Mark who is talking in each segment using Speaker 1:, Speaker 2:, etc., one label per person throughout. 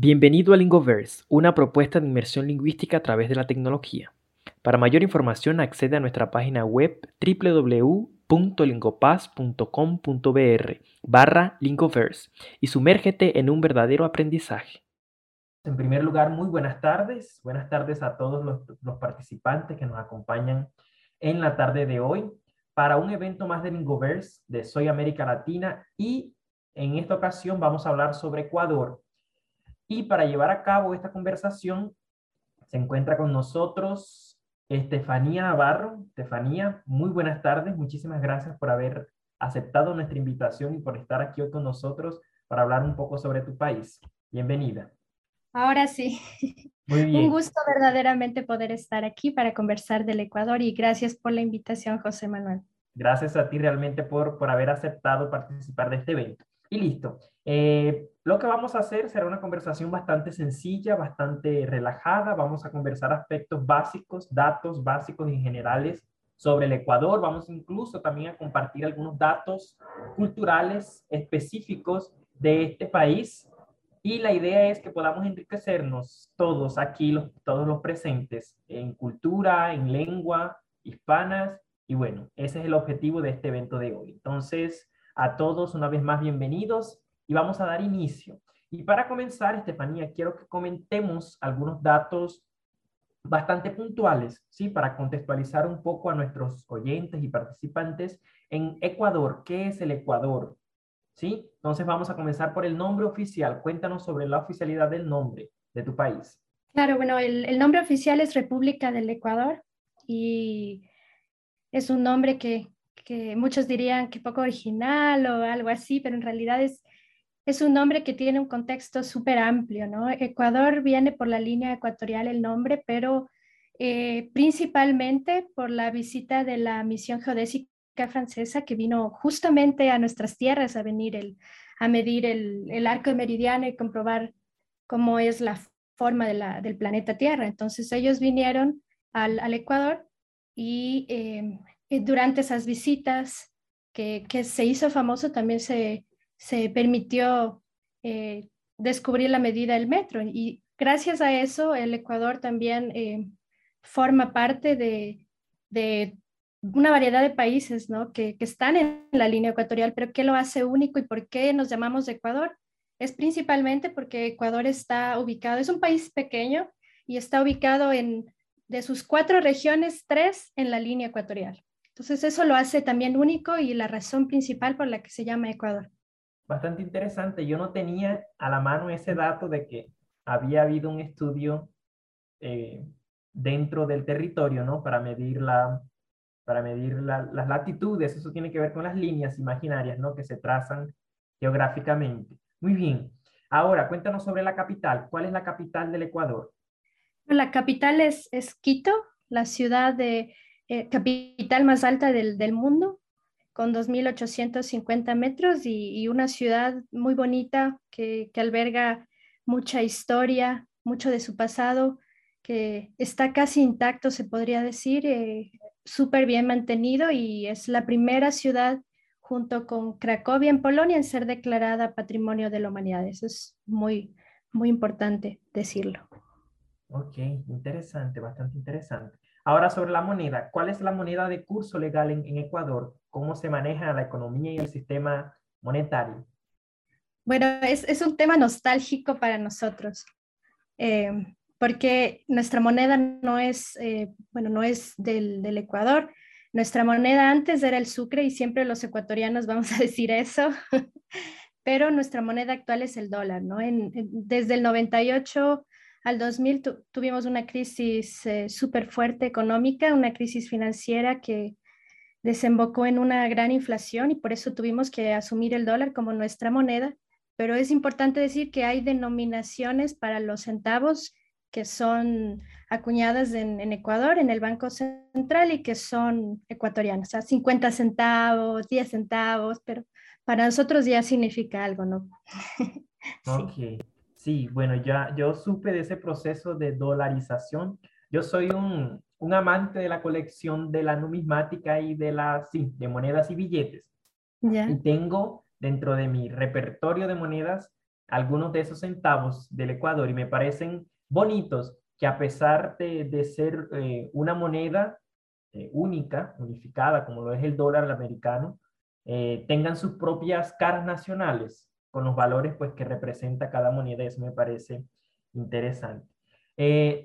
Speaker 1: Bienvenido a Lingoverse, una propuesta de inmersión lingüística a través de la tecnología. Para mayor información accede a nuestra página web www.lingopaz.com.br barra Lingoverse y sumérgete en un verdadero aprendizaje. En primer lugar, muy buenas tardes. Buenas tardes a todos los, participantes que nos acompañan en la tarde de hoy para un evento más de Lingoverse de Soy América Latina y en esta ocasión vamos a hablar sobre Ecuador y para llevar a cabo esta conversación se encuentra con nosotros Estefanía Navarro. Estefanía, muy buenas tardes. Muchísimas gracias por haber aceptado nuestra invitación y por estar aquí hoy con nosotros para hablar un poco sobre tu país. Bienvenida.
Speaker 2: Ahora sí. Muy bien. Un gusto verdaderamente poder estar aquí para conversar del Ecuador y gracias por la invitación, José Manuel.
Speaker 1: Gracias a ti realmente por, por haber aceptado participar de este evento. Y listo. Eh, lo que vamos a hacer será una conversación bastante sencilla, bastante relajada. Vamos a conversar aspectos básicos, datos básicos y generales sobre el Ecuador. Vamos incluso también a compartir algunos datos culturales específicos de este país. Y la idea es que podamos enriquecernos todos aquí, todos los presentes, en cultura, en lengua, hispanas. Y bueno, ese es el objetivo de este evento de hoy. Entonces, a todos una vez más bienvenidos y vamos a dar inicio. Y para comenzar, Estefanía, quiero que comentemos algunos datos bastante puntuales, ¿sí? Para contextualizar un poco a nuestros oyentes y participantes en Ecuador. ¿Qué es el Ecuador? ¿Sí? Entonces vamos a comenzar por el nombre oficial. Cuéntanos sobre la oficialidad del nombre de tu país.
Speaker 2: Claro, bueno, el, nombre oficial es República del Ecuador y es un nombre que, que muchos dirían que poco original o algo así, pero en realidad es, es un nombre que tiene un contexto súper amplio, ¿no? Ecuador viene por la línea ecuatorial el nombre, pero eh, principalmente por la visita de la misión geodésica francesa que vino justamente a nuestras tierras a venir el, a medir el, el arco meridiano y comprobar cómo es la forma de la, del planeta Tierra. Entonces ellos vinieron al, al Ecuador y eh, durante esas visitas que, que, se hizo famoso, también se, se permitió eh, descubrir la medida del metro. Y gracias a eso, el Ecuador también eh, forma parte de, de, una variedad de países ¿no? que, que, están en la línea ecuatorial, pero ¿qué lo hace único y por qué nos llamamos Ecuador? Es principalmente porque Ecuador está ubicado, es un país pequeño y está ubicado en, de sus cuatro regiones, tres en la línea ecuatorial. Entonces eso lo hace también único y la razón principal por la que se llama Ecuador.
Speaker 1: Bastante interesante. Yo no tenía a la mano ese dato de que había habido un estudio eh, dentro del territorio, ¿no? Para medir, la, para medir las latitudes. Eso tiene que ver con las líneas imaginarias, ¿no? Que se trazan geográficamente. Muy bien. Ahora, cuéntanos sobre la capital. ¿Cuál es la capital del Ecuador?
Speaker 2: La capital es, es Quito, la ciudad de eh, capital más alta del, del mundo, con 2.850 metros y, y, una ciudad muy bonita que, que, alberga mucha historia, mucho de su pasado, que está casi intacto, se podría decir, eh, súper bien mantenido y es la primera ciudad junto con Cracovia en Polonia en ser declarada Patrimonio de la Humanidad. Eso es muy, muy importante decirlo.
Speaker 1: Ok, interesante, bastante interesante. Ahora sobre la moneda, ¿cuál es la moneda de curso legal en, Ecuador? ¿Cómo se maneja la economía y el sistema monetario?
Speaker 2: Bueno, es, un tema nostálgico para nosotros, eh, porque nuestra moneda no es, eh, bueno, no es del, Ecuador. Nuestra moneda antes era el sucre y siempre los ecuatorianos vamos a decir eso, pero nuestra moneda actual es el dólar, ¿no? desde el 98 al 2000 tuvimos una crisis eh, súper fuerte económica, una crisis financiera que desembocó en una gran inflación y por eso tuvimos que asumir el dólar como nuestra moneda. Pero es importante decir que hay denominaciones para los centavos que son acuñadas en, en, Ecuador, en el Banco Central y que son ecuatorianas, o sea, 50 centavos, 10 centavos, pero para nosotros ya significa algo, ¿no?
Speaker 1: sí. Sí, bueno, ya yo supe de ese proceso de dolarización. Yo soy un, un amante de la colección de la numismática y de las, sí, de monedas y billetes. Y tengo dentro de mi repertorio de monedas algunos de esos centavos del Ecuador y me parecen bonitos que a pesar de, ser eh, una moneda eh, única, unificada, como lo es el dólar americano, eh, tengan sus propias caras nacionales con los valores pues, que representa cada moneda. Eso me parece interesante.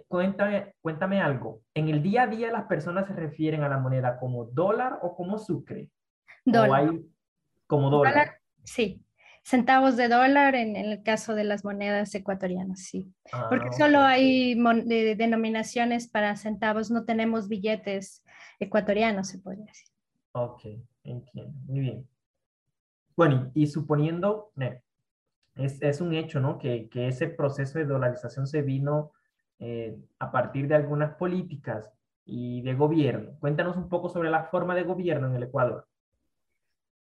Speaker 1: cuéntame, cuéntame algo. ¿En el día a día las personas se refieren a la moneda como dólar o como sucre?
Speaker 2: Dólar.
Speaker 1: como dólar.
Speaker 2: Sí, centavos de dólar en, el caso de las monedas ecuatorianas, sí.
Speaker 1: Ah,
Speaker 2: Porque solo hay denominaciones para centavos, no tenemos billetes ecuatorianos, se podría decir.
Speaker 1: Ok, entiendo. Muy bien. Bueno, y, suponiendo, es, es, un hecho, ¿no? Que, ese proceso de dolarización se vino eh, a partir de algunas políticas y de gobierno. Cuéntanos un poco sobre la forma de gobierno en el Ecuador.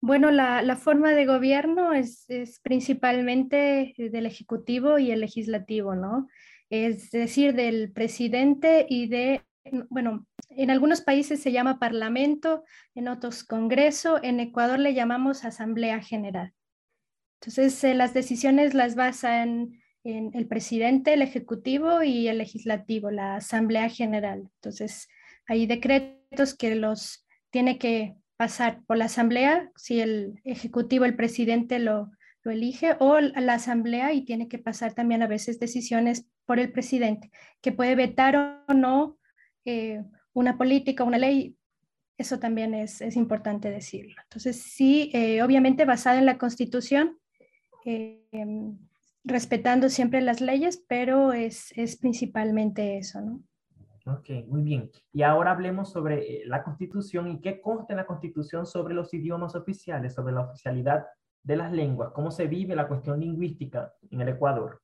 Speaker 2: Bueno, la, forma de gobierno es, principalmente del Ejecutivo y el Legislativo, ¿no? Es decir, del presidente y de, bueno, en algunos países se llama Parlamento, en otros Congreso, en Ecuador le llamamos Asamblea General. Entonces, eh, las decisiones las basan en el presidente, el Ejecutivo y el Legislativo, la Asamblea General. Entonces, hay decretos que los tiene que pasar por la asamblea, si el ejecutivo, el presidente lo, lo elige, o la asamblea y tiene que pasar también a veces decisiones por el presidente, que puede vetar o no eh, una política, una ley. Eso también es, es importante decirlo. Entonces, sí, eh, obviamente basada en la constitución, eh, respetando siempre las leyes, pero es, es principalmente eso, ¿no?
Speaker 1: Ok, muy bien. Y ahora hablemos sobre eh, la Constitución y qué consta en la Constitución sobre los idiomas oficiales, sobre la oficialidad de las lenguas, cómo se vive la cuestión lingüística en el Ecuador.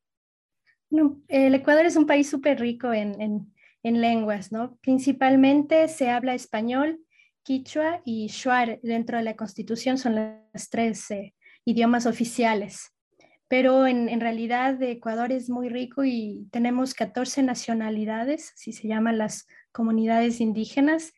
Speaker 2: el Ecuador es un país súper rico en, en, en, lenguas, ¿no? Principalmente se habla español, quichua y shuar. Dentro de la Constitución son los tres eh, idiomas oficiales pero en, realidad Ecuador es muy rico y tenemos 14 nacionalidades, así se llaman las comunidades indígenas,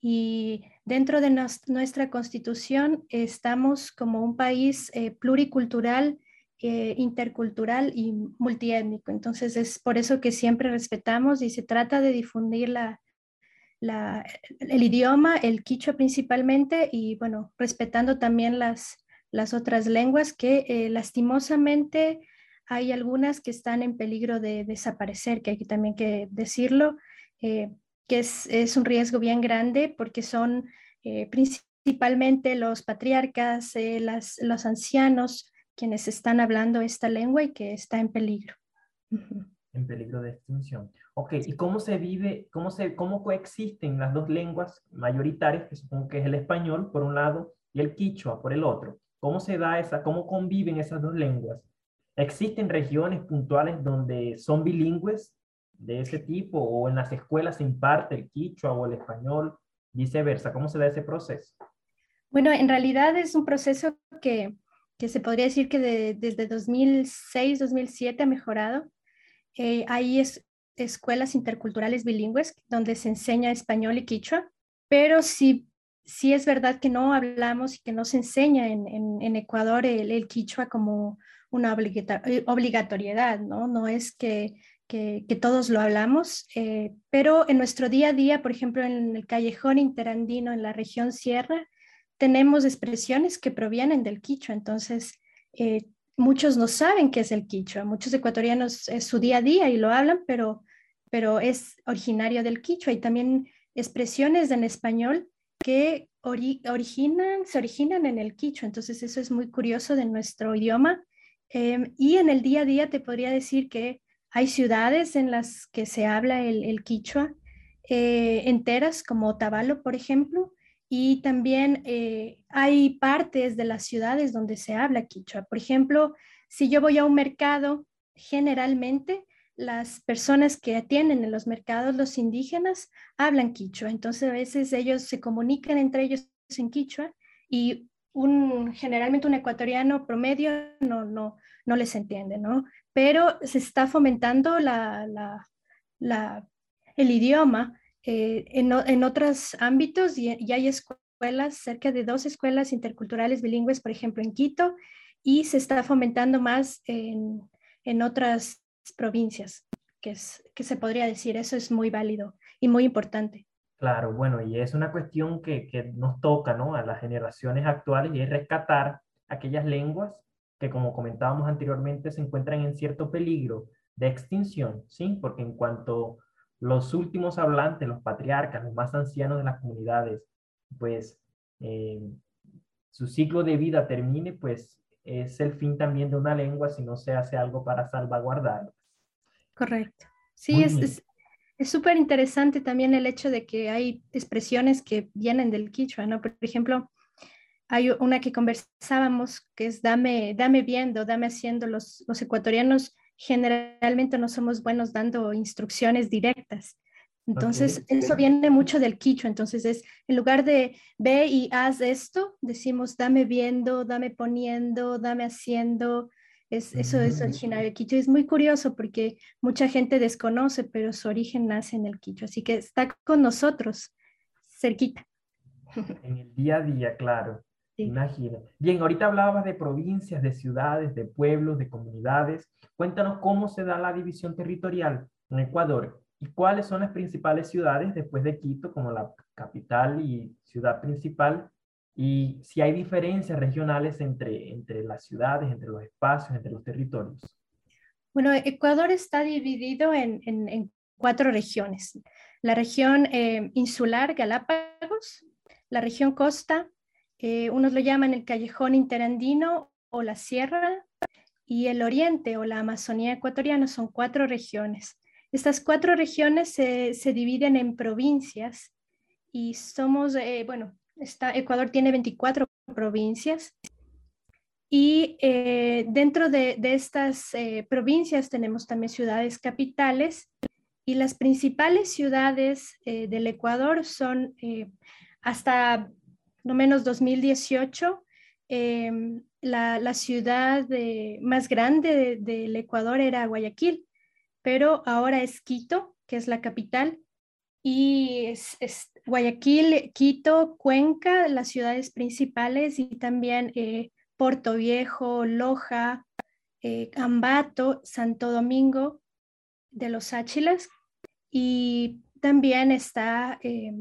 Speaker 2: y dentro de nuestra constitución estamos como un país eh, pluricultural, eh, intercultural y multiétnico. Entonces es por eso que siempre respetamos y se trata de difundir la, el idioma, el quichua principalmente, y bueno, respetando también las, las otras lenguas que eh, lastimosamente hay algunas que están en peligro de desaparecer, que hay que también que decirlo, eh, que es, un riesgo bien grande porque son principalmente los patriarcas, las, los ancianos quienes están hablando esta lengua y que está en peligro.
Speaker 1: En peligro de extinción. Ok, ¿y cómo se vive, cómo, se, cómo coexisten las dos lenguas mayoritarias, que supongo que es el español por un lado y el quichua por el otro? ¿Cómo se da esa, cómo conviven esas dos lenguas? ¿Existen regiones puntuales donde son bilingües de ese tipo o en las escuelas se imparte el quichua o el español, viceversa? ¿Cómo se da ese proceso?
Speaker 2: Bueno, en realidad es un proceso que, que se podría decir que desde 2006, 2007 ha mejorado. Eh, hay escuelas interculturales bilingües donde se enseña español y quichua, pero si sí es verdad que no hablamos y que no se enseña en, Ecuador el, quichua como una eh, obligatoriedad, ¿no? No es que, todos lo hablamos, eh, pero en nuestro día a día, por ejemplo, en el callejón interandino, en la región sierra, tenemos expresiones que provienen del quichua, entonces eh, muchos no saben qué es el quichua, muchos ecuatorianos es su día a día y lo hablan, pero, pero es originario del quichua y también expresiones en español que originan, se originan en el quichua. Entonces eso es muy curioso de nuestro idioma. Em, y en el día a día te podría decir que hay ciudades en las que se habla el, quichua eh, enteras, como Otavalo, por ejemplo, y también eh, hay partes de las ciudades donde se habla quichua. Por ejemplo, si yo voy a un mercado, generalmente las personas que atienden en los mercados, los indígenas, hablan quichua. Entonces a veces ellos se comunican entre ellos en quichua y un, generalmente un ecuatoriano promedio no, no, no les entiende, ¿no? Pero se está fomentando la, la, el idioma eh, en, en, otros ámbitos y, y hay escuelas, cerca de dos escuelas interculturales bilingües, por ejemplo, en Quito y se está fomentando más en, en otras provincias, que, es, que se podría decir, eso es muy válido y muy importante.
Speaker 1: Claro, bueno, y es una cuestión que, que nos toca, ¿no? A las generaciones actuales y es rescatar aquellas lenguas que, como comentábamos anteriormente, se encuentran en cierto peligro de extinción, ¿sí? Porque en cuanto los últimos hablantes, los patriarcas, los más ancianos de las comunidades, pues eh, su ciclo de vida termine, pues es el fin también de una lengua si no se hace algo para salvaguardarla.
Speaker 2: Correcto. Sí, es, es súper interesante también el hecho de que hay expresiones que vienen del quichua, ¿no? Por ejemplo, hay una que conversábamos que es dame, dame viendo, dame haciendo. Los, los ecuatorianos generalmente no somos buenos dando instrucciones directas. Entonces, eso viene mucho del quichua. Entonces, es en lugar de ve y haz esto, decimos dame viendo, dame poniendo, dame haciendo. Es, eso es originario del quichua. Es muy curioso porque mucha gente desconoce, pero su origen nace en el quichua. Así que está con nosotros, cerquita.
Speaker 1: En el día a día, claro. Imagina. Bien, ahorita hablabas de provincias, de ciudades, de pueblos, de comunidades. Cuéntanos cómo se da la división territorial en Ecuador y cuáles son las principales ciudades después de Quito, como la capital y ciudad principal, y si hay diferencias regionales entre, entre las ciudades, entre los espacios, entre los territorios.
Speaker 2: Bueno, Ecuador está dividido en, en, cuatro regiones. La región eh, insular, Galápagos, la región costa, eh, unos lo llaman el callejón interandino o la sierra, y el oriente o la Amazonía ecuatoriana son cuatro regiones. Estas cuatro regiones se, se dividen en provincias y somos, eh, bueno, Ecuador tiene 24 provincias y eh, dentro de, estas eh, provincias tenemos también ciudades capitales y las principales ciudades eh, del Ecuador son hasta no menos 2018 em, la, la, ciudad más grande del Ecuador era Guayaquil, pero ahora es Quito, que es la capital, y es, Guayaquil, Quito, Cuenca, las ciudades principales y también eh, Puerto Viejo, Loja, eh, Ambato, Santo Domingo de los Áchilas y también está eh,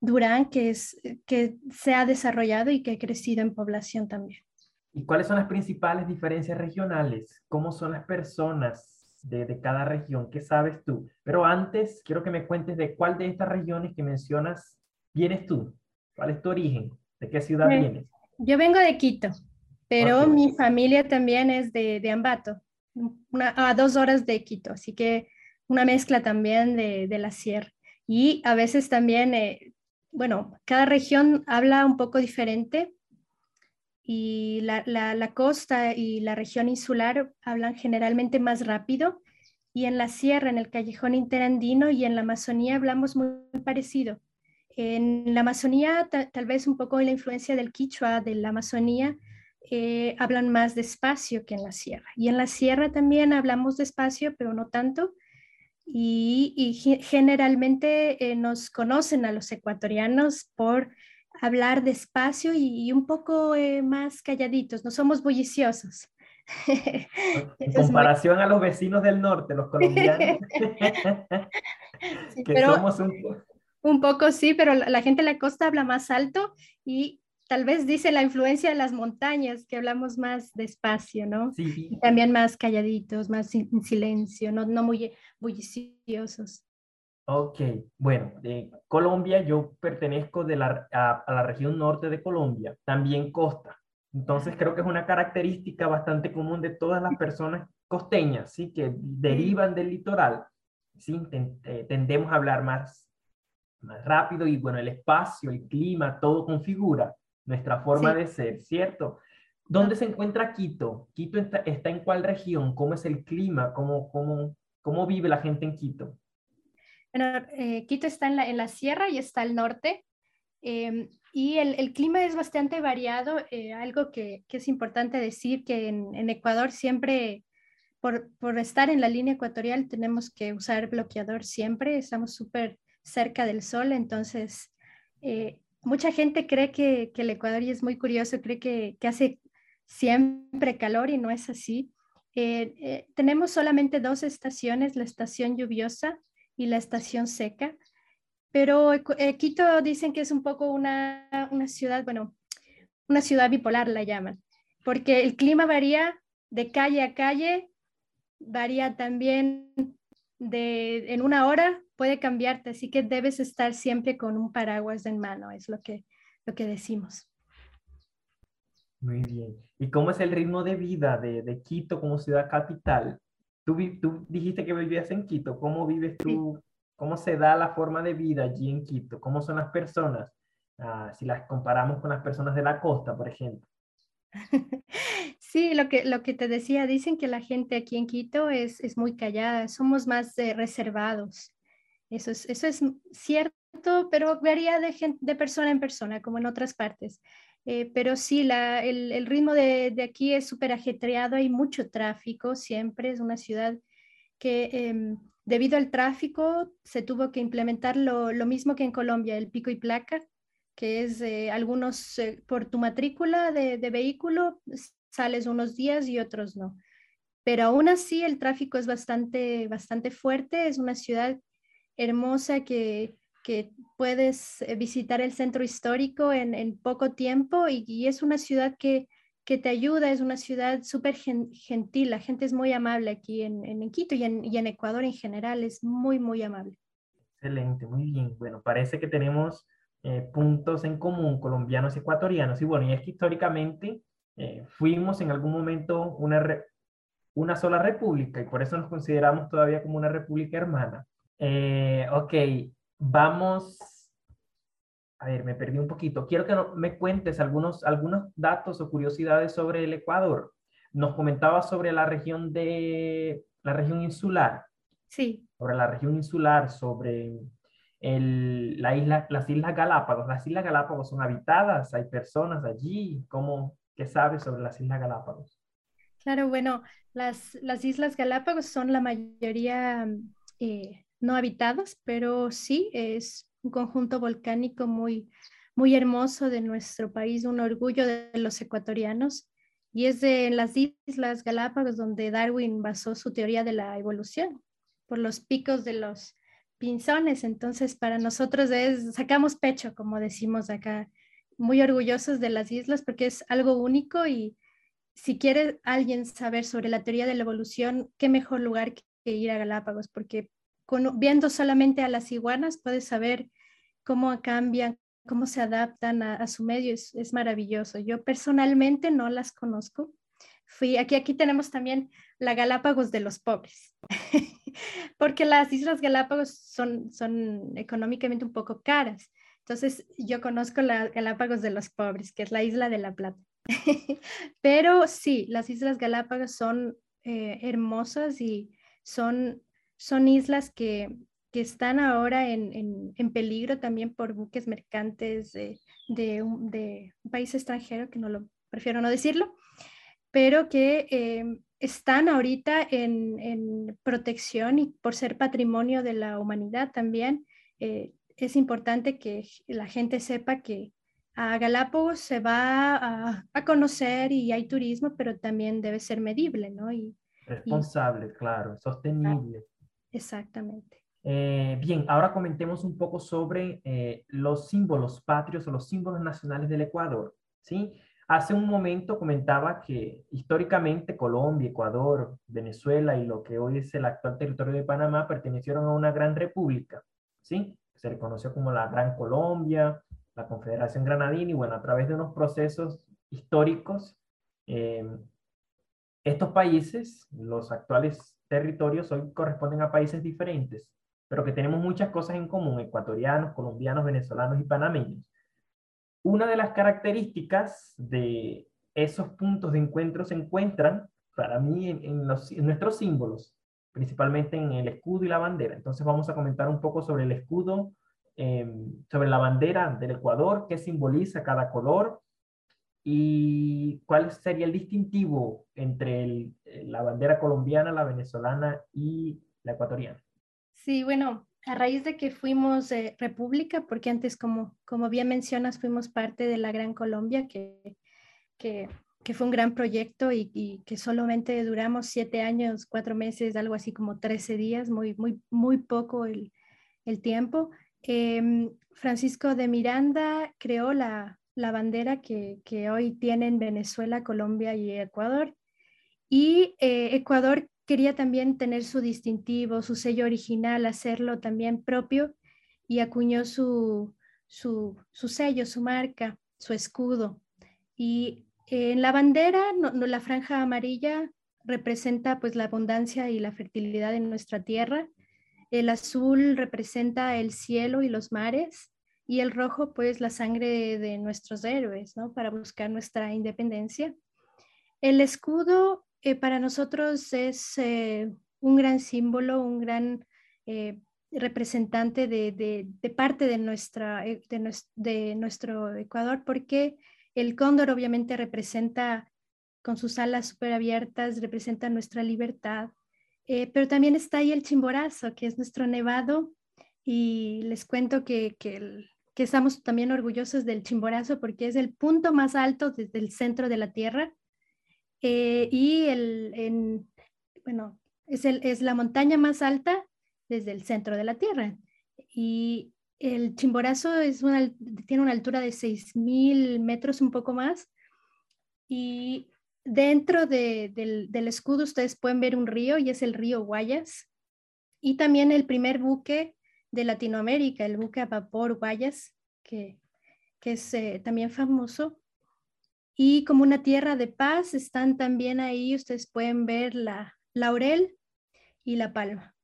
Speaker 2: Durán, que, es, que se ha desarrollado y que ha crecido en población también.
Speaker 1: ¿Y cuáles son las principales diferencias regionales? ¿Cómo son las personas? de, cada región. ¿Qué sabes tú? Pero antes, quiero que me cuentes de cuál de estas regiones que mencionas vienes tú. ¿Cuál es tu origen? ¿De qué ciudad vienes?
Speaker 2: Yo vengo de Quito, pero mi familia también es de, de Ambato, a dos horas de Quito, así que una mezcla también de, de la sierra. Y a veces también, eh, bueno, cada región habla un poco diferente, y la, la, costa y la región insular hablan generalmente más rápido y en la sierra, en el callejón interandino y en la Amazonía hablamos muy, parecido. En la Amazonía, tal vez un poco la influencia del quichua de la Amazonía, eh, hablan más despacio que en la sierra. Y en la sierra también hablamos despacio, pero no tanto. Y, y generalmente eh, nos conocen a los ecuatorianos por hablar despacio y, un poco eh, más calladitos, no somos bulliciosos.
Speaker 1: En comparación a los vecinos del norte, los colombianos,
Speaker 2: que somos un... un... poco sí, pero la gente de la costa habla más alto y tal vez dice la influencia de las montañas, que hablamos más despacio, ¿no?
Speaker 1: Sí.
Speaker 2: Y también más calladitos, más en silencio, no, no muy bulliciosos.
Speaker 1: Ok, bueno, de Colombia yo pertenezco de la, a, la región norte de Colombia, también costa. Entonces creo que es una característica bastante común de todas las personas costeñas, ¿sí? Que derivan del litoral, ¿sí? Eh, tendemos a hablar más, más rápido y bueno, el espacio, el clima, todo configura nuestra forma de ser, ¿cierto? ¿Dónde se encuentra Quito? ¿Quito está, está, en cuál región? ¿Cómo es el clima? ¿Cómo, cómo, cómo vive la gente en Quito?
Speaker 2: Bueno, eh, Quito está en la, en la, sierra y está al norte. Em, y el, el, clima es bastante variado. Eh, algo que, que, es importante decir que en, en Ecuador siempre, por, por, estar en la línea ecuatorial, tenemos que usar bloqueador siempre. Estamos súper cerca del sol, entonces eh, mucha gente cree que, que, el Ecuador, y es muy curioso, cree que, que hace siempre calor y no es así. Eh, eh, tenemos solamente dos estaciones, la estación lluviosa y la estación seca, pero Quito dicen que es un poco una, una ciudad, bueno, una ciudad bipolar la llaman, porque el clima varía de calle a calle, varía también de en una hora puede cambiarte, así que debes estar siempre con un paraguas en mano, es lo que, lo que decimos.
Speaker 1: Muy bien. ¿Y cómo es el ritmo de vida de, de Quito como ciudad capital? Tú, tú, dijiste que vivías en Quito, ¿cómo vives tú? ¿Cómo se da la forma de vida allí en Quito? ¿Cómo son las personas? Ah, si las comparamos con las personas de la costa, por ejemplo.
Speaker 2: Sí, lo que, lo que te decía, dicen que la gente aquí en Quito es, es muy callada, somos más eh, reservados. Eso es, eso es cierto, pero varía de, de persona en persona, como en otras partes. Eh, pero sí, la, el, el, ritmo de, de aquí es súper ajetreado, hay mucho tráfico, siempre es una ciudad que em, debido al tráfico se tuvo que implementar lo, mismo que en Colombia, el pico y placa, que es eh, algunos eh, por tu matrícula de, de, vehículo sales unos días y otros no. Pero aún así el tráfico es bastante, bastante fuerte, es una ciudad hermosa que, que puedes eh, visitar el centro histórico en, en poco tiempo y, es una ciudad que, que, te ayuda, es una ciudad súper gentil, la gente es muy amable aquí en, en Quito y en, y en, Ecuador en general, es muy, muy amable.
Speaker 1: Excelente, muy bien. Bueno, parece que tenemos eh, puntos en común, colombianos y ecuatorianos. Y bueno, y es que históricamente eh, fuimos en algún momento una, una sola república y por eso nos consideramos todavía como una república hermana. Eh, ok, vamos. A ver, me perdí un poquito. Quiero que me cuentes algunos, algunos datos o curiosidades sobre el Ecuador. Nos comentaba sobre la región de la región insular.
Speaker 2: Sí.
Speaker 1: Sobre la región insular, sobre el, la isla, las Islas Galápagos. Las Islas Galápagos son habitadas, hay personas allí. ¿Cómo, ¿Qué sabes sobre las Islas Galápagos?
Speaker 2: Claro, bueno, las, las Islas Galápagos son la mayoría eh, no habitadas, pero sí es un conjunto volcánico muy, muy hermoso de nuestro país, un orgullo de los ecuatorianos. Y es de las Islas Galápagos donde Darwin basó su teoría de la evolución, por los picos de los pinzones. Entonces, para nosotros es, sacamos pecho, como decimos acá, muy orgullosos de las islas porque es algo único y si quiere alguien saber sobre la teoría de la evolución, qué mejor lugar que ir a Galápagos, porque viendo solamente a las iguanas puedes saber cómo cambian, cómo se adaptan a, su medio, es, es, maravilloso. Yo personalmente no las conozco. Fui, aquí, aquí tenemos también la Galápagos de los pobres, porque las Islas Galápagos son, son económicamente un poco caras. Entonces, yo conozco la Galápagos de los pobres, que es la isla de La Plata. Pero sí, las Islas Galápagos son eh, hermosas y son son islas que, están ahora en, peligro también por buques mercantes de, un, país extranjero, que no lo prefiero no decirlo, pero que eh, están ahorita en, protección y por ser patrimonio de la humanidad también. Eh, es importante que la gente sepa que a Galápagos se va a, a, conocer y hay turismo, pero también debe ser medible, ¿no? Y,
Speaker 1: Responsable, claro, sostenible.
Speaker 2: Exactamente.
Speaker 1: Eh, bien, ahora comentemos un poco sobre eh, los símbolos patrios o los símbolos nacionales del Ecuador. ¿sí? Hace un momento comentaba que históricamente Colombia, Ecuador, Venezuela y lo que hoy es el actual territorio de Panamá pertenecieron a una gran república. ¿sí? Se le conoció como la Gran Colombia, la Confederación Granadina y bueno, a través de unos procesos históricos, eh, estos países, los actuales territorios hoy corresponden a países diferentes, pero que tenemos muchas cosas en común, ecuatorianos, colombianos, venezolanos y panameños. Una de las características de esos puntos de encuentro se encuentran, para mí, en, nuestros símbolos, principalmente en el escudo y la bandera. Entonces vamos a comentar un poco sobre el escudo, em, sobre la bandera del Ecuador, qué simboliza cada color, ¿Y cuál sería el distintivo entre la bandera colombiana, la venezolana y la ecuatoriana?
Speaker 2: Sí, bueno, a raíz de que fuimos eh, república, porque antes, como, como bien mencionas, fuimos parte de la Gran Colombia, que, que que fue un gran proyecto y, que solamente duramos siete años, cuatro meses, algo así como 13 días, muy, muy, muy poco el, el tiempo. Em, Francisco de Miranda creó la, la bandera que, que, hoy tienen Venezuela, Colombia y Ecuador. Y eh, Ecuador quería también tener su distintivo, su sello original, hacerlo también propio y acuñó su, su, su sello, su marca, su escudo. Y en la bandera, no, la franja amarilla representa pues la abundancia y la fertilidad en nuestra tierra. El azul representa el cielo y los mares y el rojo pues la sangre de nuestros héroes, ¿no? Para buscar nuestra independencia. El escudo eh, para nosotros es eh, un gran símbolo, un gran eh, representante de, parte de, nuestra, de, de nuestro Ecuador porque el cóndor obviamente representa, con sus alas súper abiertas, representa nuestra libertad, pero también está ahí el chimborazo, que es nuestro nevado, y les cuento que, que, estamos también orgullosos del chimborazo porque es el punto más alto desde el centro de la Tierra, eh, y el, bueno, es, el, es la montaña más alta desde el centro de la Tierra. Y el Chimborazo es una, tiene una altura de 6.000 metros, un poco más. Y dentro del, escudo ustedes pueden ver un río y es el río Guayas. Y también el primer buque de Latinoamérica, el buque a vapor Guayas, que, es eh, también famoso. Y como una tierra de paz están también ahí, ustedes pueden ver la laurel y la palma.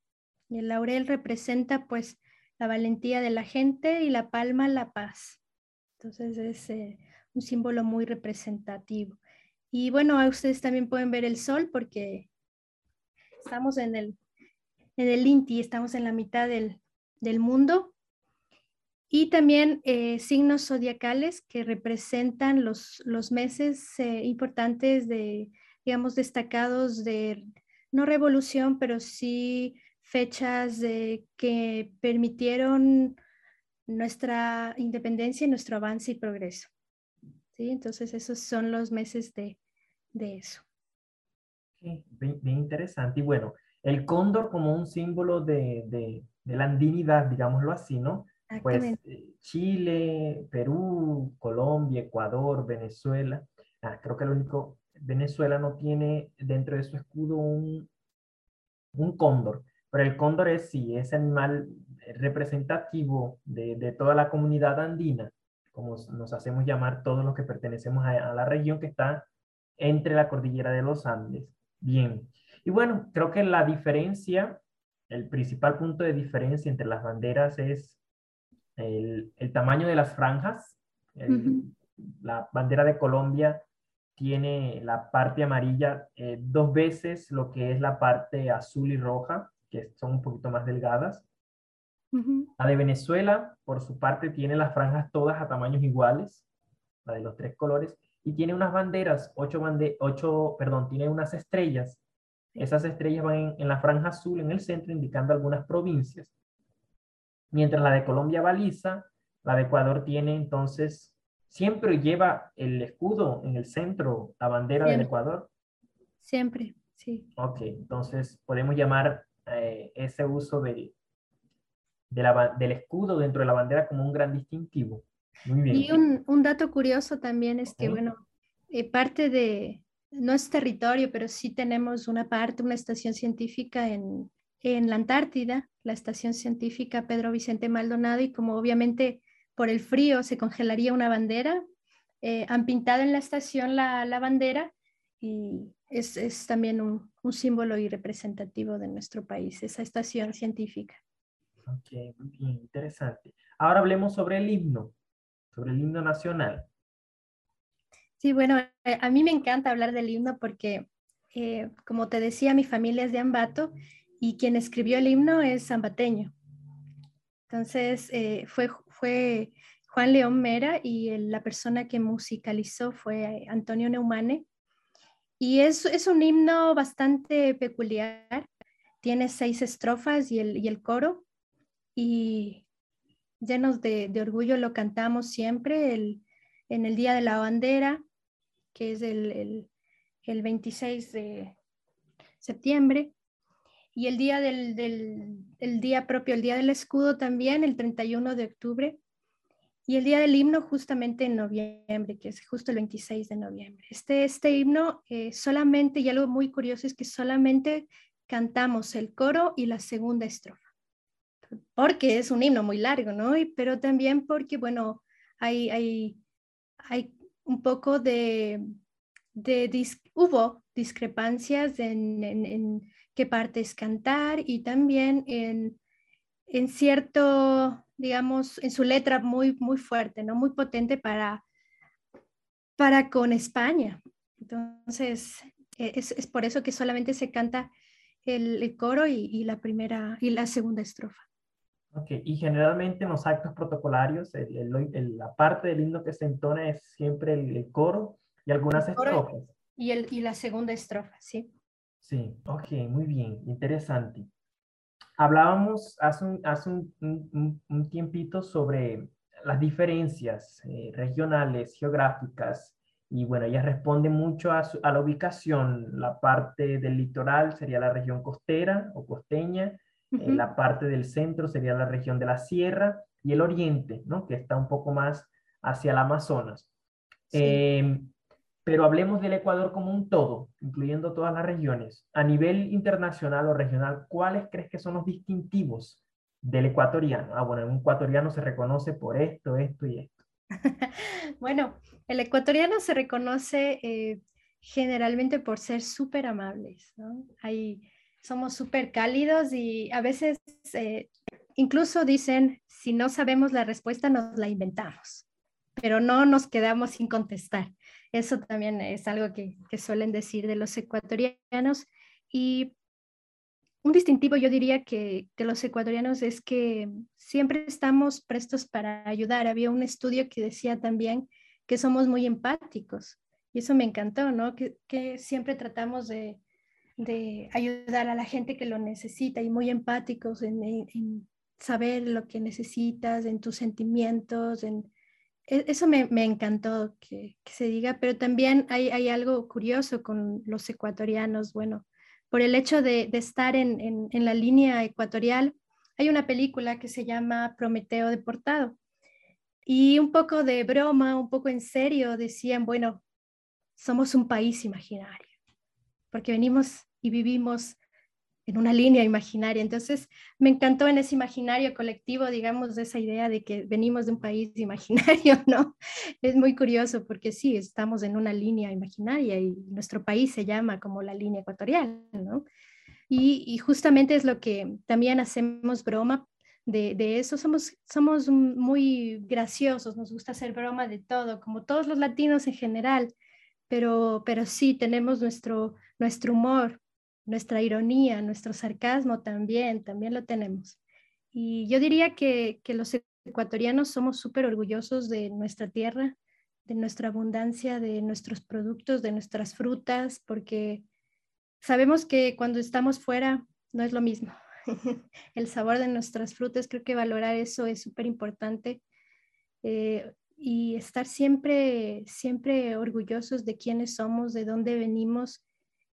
Speaker 2: Y el laurel representa pues la valentía de la gente y la palma la paz. Entonces es eh, un símbolo muy representativo. Y bueno, ustedes también pueden ver el sol porque estamos en el, en el Inti, estamos en la mitad del, mundo. Y también eh, signos zodiacales que representan los, los meses eh, importantes de, digamos, destacados de, no revolución, pero sí fechas que permitieron nuestra independencia, nuestro avance y progreso. ¿Sí? Entonces, esos son los meses de, eso.
Speaker 1: bien, interesante. Y bueno, el cóndor como un símbolo de, la andinidad, digámoslo así, ¿no? Pues eh, Chile, Perú, Colombia, Ecuador, Venezuela. Ah, creo que el único, Venezuela no tiene dentro de su escudo un, un cóndor. Pero el cóndor es sí, ese animal representativo de, toda la comunidad andina, como nos hacemos llamar todos los que pertenecemos a, la región que está entre la cordillera de los Andes. Bien, y bueno, creo que la diferencia, el principal punto de diferencia entre las banderas es el, tamaño de las franjas. La bandera de Colombia tiene la parte amarilla eh, dos veces lo que es la parte azul y roja que son un poquito más delgadas. La de Venezuela, por su parte, tiene las franjas todas a tamaños iguales, la de los tres colores, y tiene unas banderas, ocho, bande ocho perdón, tiene unas estrellas. Esas estrellas van en, la franja azul en el centro, indicando algunas provincias. Mientras la de Colombia baliza, la de Ecuador tiene entonces, siempre lleva el escudo en el centro, la bandera del Ecuador.
Speaker 2: Siempre, sí.
Speaker 1: Ok, entonces podemos llamar eh, ese uso del, del escudo dentro de la bandera como un gran distintivo. Muy bien.
Speaker 2: Y un, un dato curioso también es que, bueno, eh, parte de, no es territorio, pero sí tenemos una parte, una estación científica en, en la Antártida, la estación científica Pedro Vicente Maldonado, y como obviamente por el frío se congelaría una bandera, eh, han pintado en la estación la, la bandera y es, es también un, un, símbolo y representativo de nuestro país, esa estación científica.
Speaker 1: Ok, muy bien, interesante. Ahora hablemos sobre el himno, sobre el himno nacional.
Speaker 2: Sí, bueno, eh, a mí me encanta hablar del himno porque, eh, como te decía, mi familia es de Ambato y quien escribió el himno es zambateño. Entonces, eh, fue, fue Juan León Mera y la persona que musicalizó fue Antonio Neumane y es, es un himno bastante peculiar. Tiene seis estrofas y el, y el coro. Y llenos de, de, orgullo lo cantamos siempre el, en el Día de la Bandera. Que es el, el, 26 de septiembre, y el día del, del, día propio, el día del escudo también, el 31 de octubre, y el día del himno justamente en noviembre, que es justo el 26 de noviembre. Este, este himno eh, solamente, y algo muy curioso es que solamente cantamos el coro y la segunda estrofa, porque es un himno muy largo, ¿no? Y, pero también porque, bueno, hay, hay, hay un poco de, de hubo discrepancias en, en, en, qué partes cantar y también en, en cierto, digamos, en su letra muy, muy fuerte, ¿no? Muy potente para, para con España. Entonces, e, es, es por eso que solamente se canta el, coro y, la primera y la segunda estrofa.
Speaker 1: Ok, y generalmente en los actos protocolarios, la parte del himno que se entona es siempre el, coro y algunas estrofas.
Speaker 2: Y, el, y la segunda estrofa, sí.
Speaker 1: Sí, ok, muy bien, interesante. Hablábamos hace un, hace un, un, tiempito sobre las diferencias eh, regionales, geográficas, y bueno, ella responde mucho a, a, la ubicación. La parte del litoral sería la región costera o costeña, eh, la parte del centro sería la región de la sierra y el oriente, ¿no? que está un poco más hacia el Amazonas. Em, pero hablemos del Ecuador como un todo, incluyendo todas las regiones. A nivel internacional o regional, ¿cuáles crees que son los distintivos del ecuatoriano? Ah, bueno, un ecuatoriano se reconoce por esto, esto y esto.
Speaker 2: bueno, el ecuatoriano se reconoce eh, generalmente por ser súper amables, ¿no? Hay, somos súper cálidos y a veces eh, incluso dicen, si no sabemos la respuesta, nos la inventamos, pero no nos quedamos sin contestar. Eso también es algo que, que suelen decir de los ecuatorianos. Y un distintivo yo diría que de los ecuatorianos es que siempre estamos prestos para ayudar. Había un estudio que decía también que somos muy empáticos y eso me encantó, ¿no? Que, que siempre tratamos de, de, ayudar a la gente que lo necesita y muy empáticos en, en, saber lo que necesitas, en tus sentimientos, en... E, eso me, me encantó que, que, se diga, pero también hay, hay algo curioso con los ecuatorianos, bueno, por el hecho de, estar en, la línea ecuatorial, hay una película que se llama Prometeo deportado. Y un poco de broma, un poco en serio, decían, bueno, somos un país imaginario, porque venimos y vivimos en una línea imaginaria. Entonces, me encantó en ese imaginario colectivo, digamos, esa idea de que venimos de un país imaginario, ¿no? Es muy curioso porque sí, estamos en una línea imaginaria y nuestro país se llama como la línea ecuatorial, ¿no? Y, justamente es lo que también hacemos broma de, de, eso. Somos, somos muy graciosos, nos gusta hacer broma de todo, como todos los latinos en general, pero, pero sí tenemos nuestro, nuestro humor nuestra ironía, nuestro sarcasmo también, también lo tenemos. Y yo diría que, los ecuatorianos somos súper orgullosos de nuestra tierra, de nuestra abundancia, de nuestros productos, de nuestras frutas, porque sabemos que cuando estamos fuera no es lo mismo. El sabor de nuestras frutas, creo que valorar eso es súper importante. Eh, y estar siempre, siempre orgullosos de quiénes somos, de dónde venimos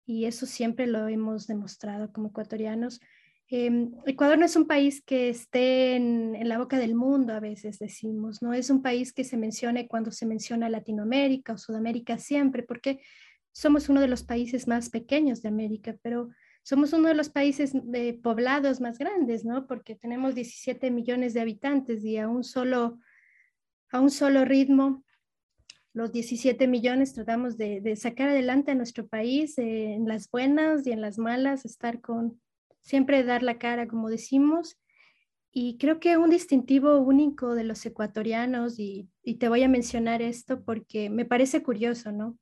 Speaker 2: y eso siempre lo hemos demostrado como ecuatorianos. Em, Ecuador no es un país que esté en, la boca del mundo, a veces decimos, no es un país que se mencione cuando se menciona Latinoamérica o Sudamérica siempre, porque somos uno de los países más pequeños de América, pero somos uno de los países de poblados más grandes, ¿no? Porque tenemos 17 millones de habitantes y a un solo, a un solo ritmo los 17 millones tratamos de, sacar adelante a nuestro país eh, en las buenas y en las malas, estar con, siempre dar la cara, como decimos. Y creo que un distintivo único de los ecuatorianos, y, te voy a mencionar esto porque me parece curioso, ¿no?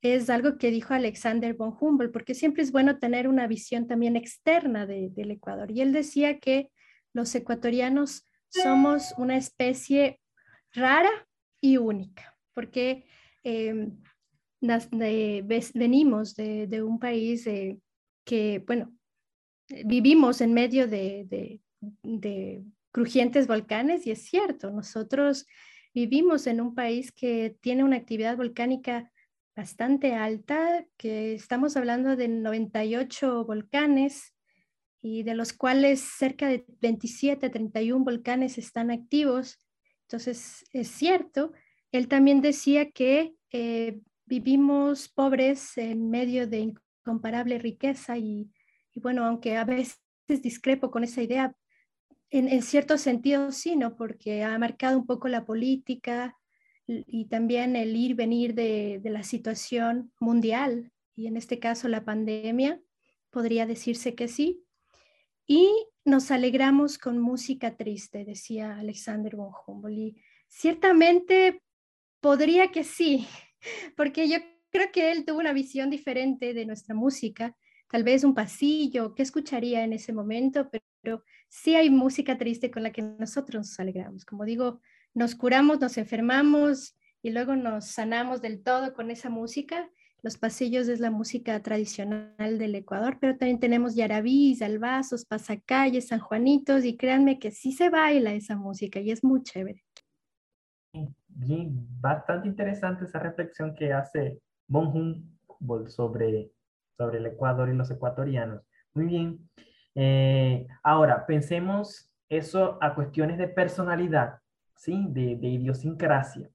Speaker 2: Es algo que dijo Alexander von Humboldt, porque siempre es bueno tener una visión también externa del Ecuador. Y él decía que los ecuatorianos somos una especie rara y única porque em, venimos de, un país que, bueno, vivimos en medio de, crujientes volcanes y es cierto, nosotros vivimos en un país que tiene una actividad volcánica bastante alta, que estamos hablando de 98 volcanes y de los cuales cerca de 27, 31 volcanes están activos. Entonces, es cierto. Él también decía que eh, vivimos pobres en medio de incomparable riqueza y, bueno, aunque a veces discrepo con esa idea, en, cierto sentido sí, ¿no? Porque ha marcado un poco la política y también el ir venir de, de la situación mundial y en este caso la pandemia, podría decirse que sí. Y nos alegramos con música triste, decía Alexander von Humboldt. ciertamente podría que sí, porque yo creo que él tuvo una visión diferente de nuestra música, tal vez un pasillo, ¿qué escucharía en ese momento? Pero, sí hay música triste con la que nosotros nos alegramos. Como digo, nos curamos, nos enfermamos y luego nos sanamos del todo con esa música. Los pasillos es la música tradicional del Ecuador, pero también tenemos yarabís, albazos, pasacalles, sanjuanitos y créanme que sí se baila esa música y es muy chévere
Speaker 1: bastante interesante esa reflexión que hace Humboldt sobre, sobre el Ecuador y los ecuatorianos. Muy bien. Eh, ahora, pensemos eso a cuestiones de personalidad, ¿sí? De, de idiosincrasia.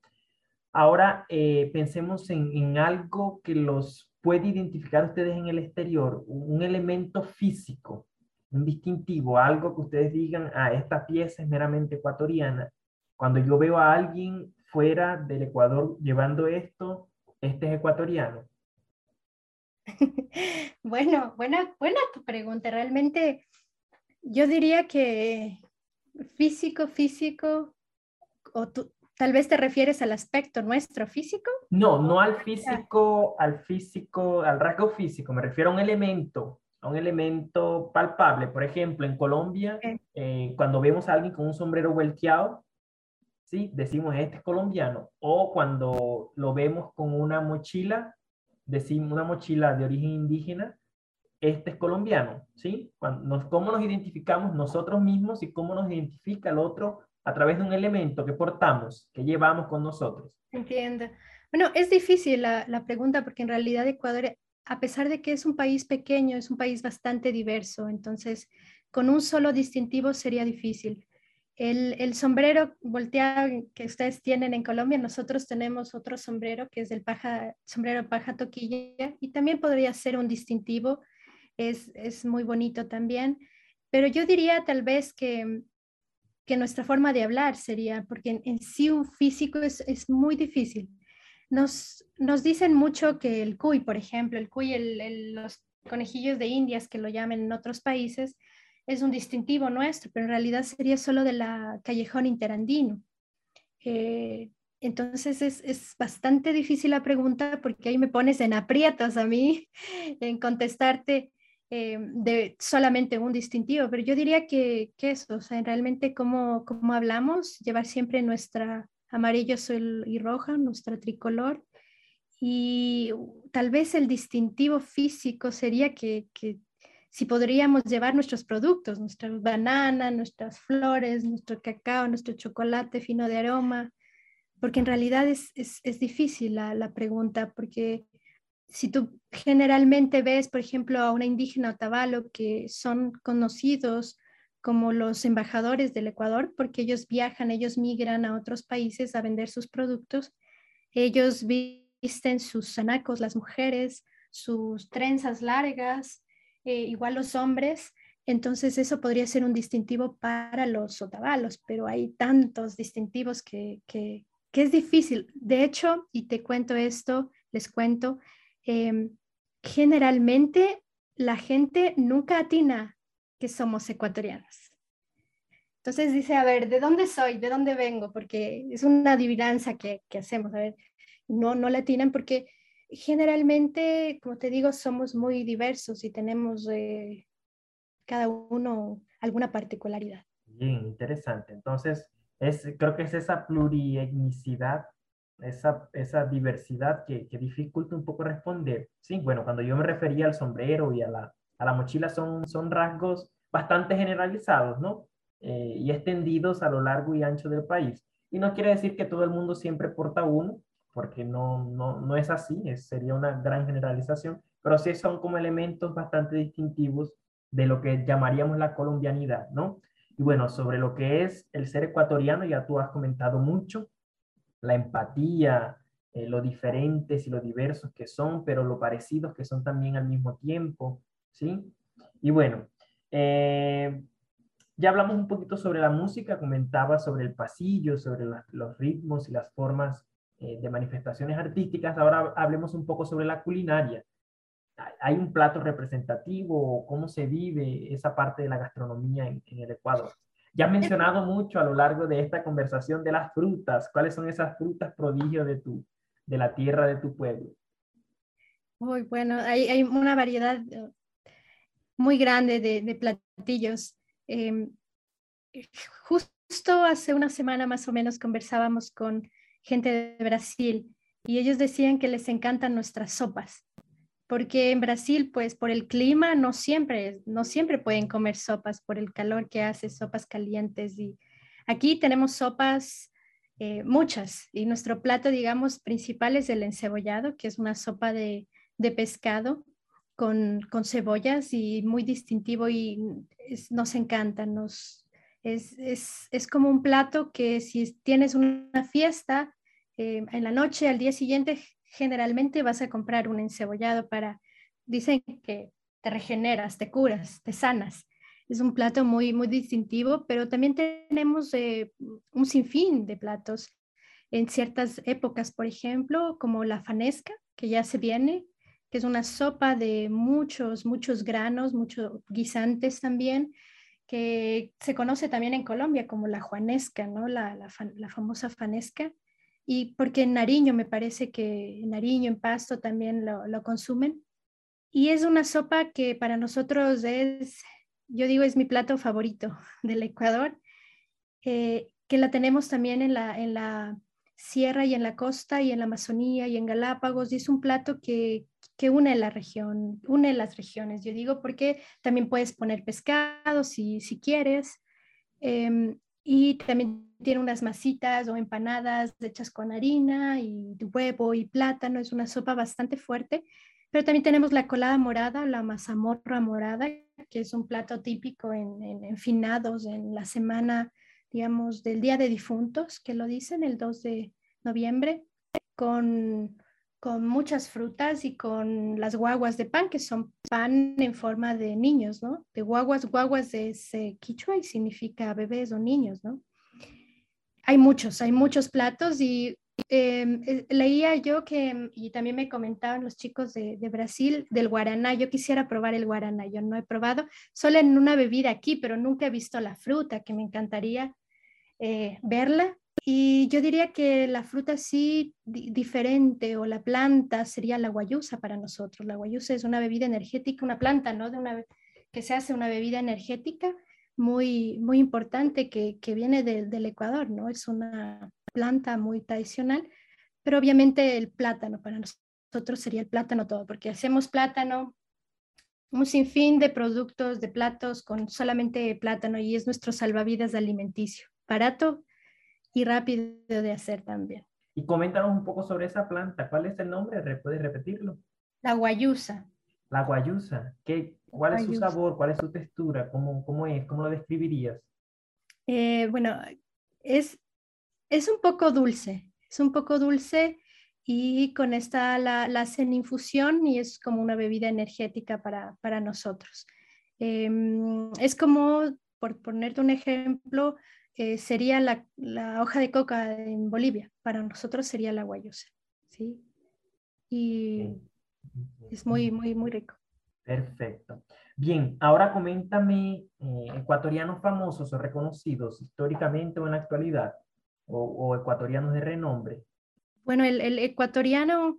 Speaker 1: Ahora, eh, pensemos en, algo que los puede identificar ustedes en el exterior, un elemento físico, un distintivo, algo que ustedes digan, ah, esta pieza es meramente ecuatoriana. Cuando yo veo a alguien fuera del Ecuador llevando esto, este es ecuatoriano?
Speaker 2: bueno, buena, buena tu pregunta. Realmente yo diría que físico, físico, o tú, tal vez te refieres al aspecto nuestro físico.
Speaker 1: No, no al físico, al físico, al rasgo físico, me refiero a un elemento, a un elemento palpable. Por ejemplo, en Colombia, eh, cuando vemos a alguien con un sombrero volteado, ¿sí? Decimos, este es colombiano. O cuando lo vemos con una mochila, decimos una mochila de origen indígena, este es colombiano, ¿sí? Cuando ¿Cómo nos identificamos nosotros mismos y cómo nos identifica el otro a través de un elemento que portamos, que llevamos con nosotros?
Speaker 2: Entiendo. Bueno, es difícil la, la pregunta porque en realidad Ecuador, a pesar de que es un país pequeño, es un país bastante diverso, entonces con un solo distintivo sería difícil. El, sombrero volteado que ustedes tienen en Colombia, nosotros tenemos otro sombrero que es el paja, sombrero paja toquilla y también podría ser un distintivo, es, es muy bonito también, pero yo diría tal vez que, nuestra forma de hablar sería, porque en, sí un físico es, es muy difícil. Nos, nos, dicen mucho que el cuy, por ejemplo, el cuy, el, los conejillos de indias que lo llaman en otros países, es un distintivo nuestro, pero en realidad sería solo de la callejón interandino. Eh, entonces es, bastante difícil la pregunta porque ahí me pones en aprietos a mí en contestarte eh, de solamente un distintivo, pero yo diría que, eso, o sea, realmente cómo, cómo hablamos, llevar siempre nuestra amarillo azul y roja, nuestra tricolor, y tal vez el distintivo físico sería que, que si podríamos llevar nuestros productos, nuestras bananas, nuestras flores, nuestro cacao, nuestro chocolate fino de aroma, porque en realidad es, es, difícil la, la, pregunta, porque si tú generalmente ves, por ejemplo, a una indígena otavalo que son conocidos como los embajadores del Ecuador, porque ellos viajan, ellos migran a otros países a vender sus productos, ellos visten sus zanacos, las mujeres, sus trenzas largas, eh, igual los hombres, entonces eso podría ser un distintivo para los sotabalos, pero hay tantos distintivos que, que, es difícil. De hecho, y te cuento esto, les cuento, em, generalmente la gente nunca atina que somos ecuatorianos. Entonces dice, a ver, ¿de dónde soy? ¿De dónde vengo? Porque es una adivinanza que, que hacemos. A ver, no, no la atinan porque generalmente, como te digo, somos muy diversos y tenemos eh, cada uno alguna particularidad.
Speaker 1: Bien, interesante. Entonces, es, creo que es esa plurietnicidad, esa, esa diversidad que, que, dificulta un poco responder. Sí, bueno, cuando yo me refería al sombrero y a la, mochila son, rasgos bastante generalizados, ¿no? Eh, y extendidos a lo largo y ancho del país. Y no quiere decir que todo el mundo siempre porta uno, porque no, no, no es así, sería una gran generalización, pero sí son como elementos bastante distintivos de lo que llamaríamos la colombianidad, ¿no? Y bueno, sobre lo que es el ser ecuatoriano, ya tú has comentado mucho, la empatía, eh, lo diferentes y lo diversos que son, pero lo parecidos que son también al mismo tiempo, ¿sí? Y bueno, eh, ya hablamos un poquito sobre la música, comentaba sobre el pasillo, sobre los ritmos y las formas eh, de manifestaciones artísticas. Ahora hablemos un poco sobre la culinaria. ¿Hay un plato representativo? ¿Cómo se vive esa parte de la gastronomía en, el Ecuador? Ya has mencionado mucho a lo largo de esta conversación de las frutas. ¿Cuáles son esas frutas prodigio de, tu, de la tierra de tu pueblo?
Speaker 2: Muy bueno, hay, hay una variedad eh, muy grande de, de platillos. Em, justo hace una semana más o menos conversábamos con gente de Brasil y ellos decían que les encantan nuestras sopas, porque en Brasil, pues por el clima, no siempre, no siempre pueden comer sopas por el calor que hace, sopas calientes. Y aquí tenemos sopas, eh, muchas, y nuestro plato, digamos, principal es el encebollado, que es una sopa de, de pescado con, con, cebollas y muy distintivo y nos encanta, nos, es, es, es, como un plato que si tienes una fiesta eh, en la noche, al día siguiente, generalmente vas a comprar un encebollado para, dicen que te regeneras, te curas, te sanas. Es un plato muy, muy distintivo, pero también tenemos eh, un sinfín de platos en ciertas épocas, por ejemplo, como la fanesca, que ya se viene, que es una sopa de muchos, muchos granos, muchos guisantes también, que se conoce también en Colombia como la juanesca, ¿no? La, la, famosa fanesca. Y porque en Nariño me parece que en Nariño, en Pasto también lo, lo consumen. Y es una sopa que para nosotros es, yo digo, es mi plato favorito del Ecuador, eh, que la tenemos también en la, en la sierra y en la costa y en la Amazonía y en Galápagos. Y es un plato que, que une la región, une las regiones. Yo digo porque también puedes poner pescado si, si quieres. Em, y también tiene unas masitas o empanadas hechas con harina y huevo y plátano. Es una sopa bastante fuerte. Pero también tenemos la colada morada, la mazamorra morada, que es un plato típico en, en, finados, en la semana, digamos, del Día de Difuntos, que lo dicen, el 2 de noviembre, con con muchas frutas y con las guaguas de pan, que son pan en forma de niños, ¿no? De guaguas, guaguas es eh, quichua y significa bebés o niños, ¿no? Hay muchos, hay muchos platos y em, eh, leía yo que, y también me comentaban los chicos de, Brasil, del guaraná. Yo quisiera probar el guaraná, yo no he probado, solo en una bebida aquí, pero nunca he visto la fruta, que me encantaría eh, verla y yo diría que la fruta sí diferente o la planta sería la guayusa para nosotros. La guayusa es una bebida energética, una planta, ¿no? De una, que se hace una bebida energética muy, muy importante que, que viene del Ecuador, ¿no? Es una planta muy tradicional, pero obviamente el plátano para nosotros sería el plátano todo, porque hacemos plátano, un sinfín de productos, de platos con solamente plátano y es nuestro salvavidas alimenticio. Barato, y rápido de hacer también.
Speaker 1: Y coméntanos un poco sobre esa planta. ¿Cuál es el nombre? ¿Puedes repetirlo?
Speaker 2: La guayusa.
Speaker 1: La guayusa. ¿Qué, ¿Cuál es su sabor? ¿Cuál es su textura? ¿Cómo, cómo es? ¿Cómo lo describirías?
Speaker 2: Eh, bueno, es, es un poco dulce. Es un poco dulce y con esta la, la hacen infusión y es como una bebida energética para, para nosotros. Em, es como, por ponerte un ejemplo, eh, sería la, la, hoja de coca en Bolivia, para nosotros sería la guayosa, ¿sí? Y es muy, muy, muy rico.
Speaker 1: Perfecto. Bien, ahora coméntame eh, ecuatorianos famosos o reconocidos históricamente o en la actualidad, o, o ecuatorianos de renombre.
Speaker 2: Bueno, el, el ecuatoriano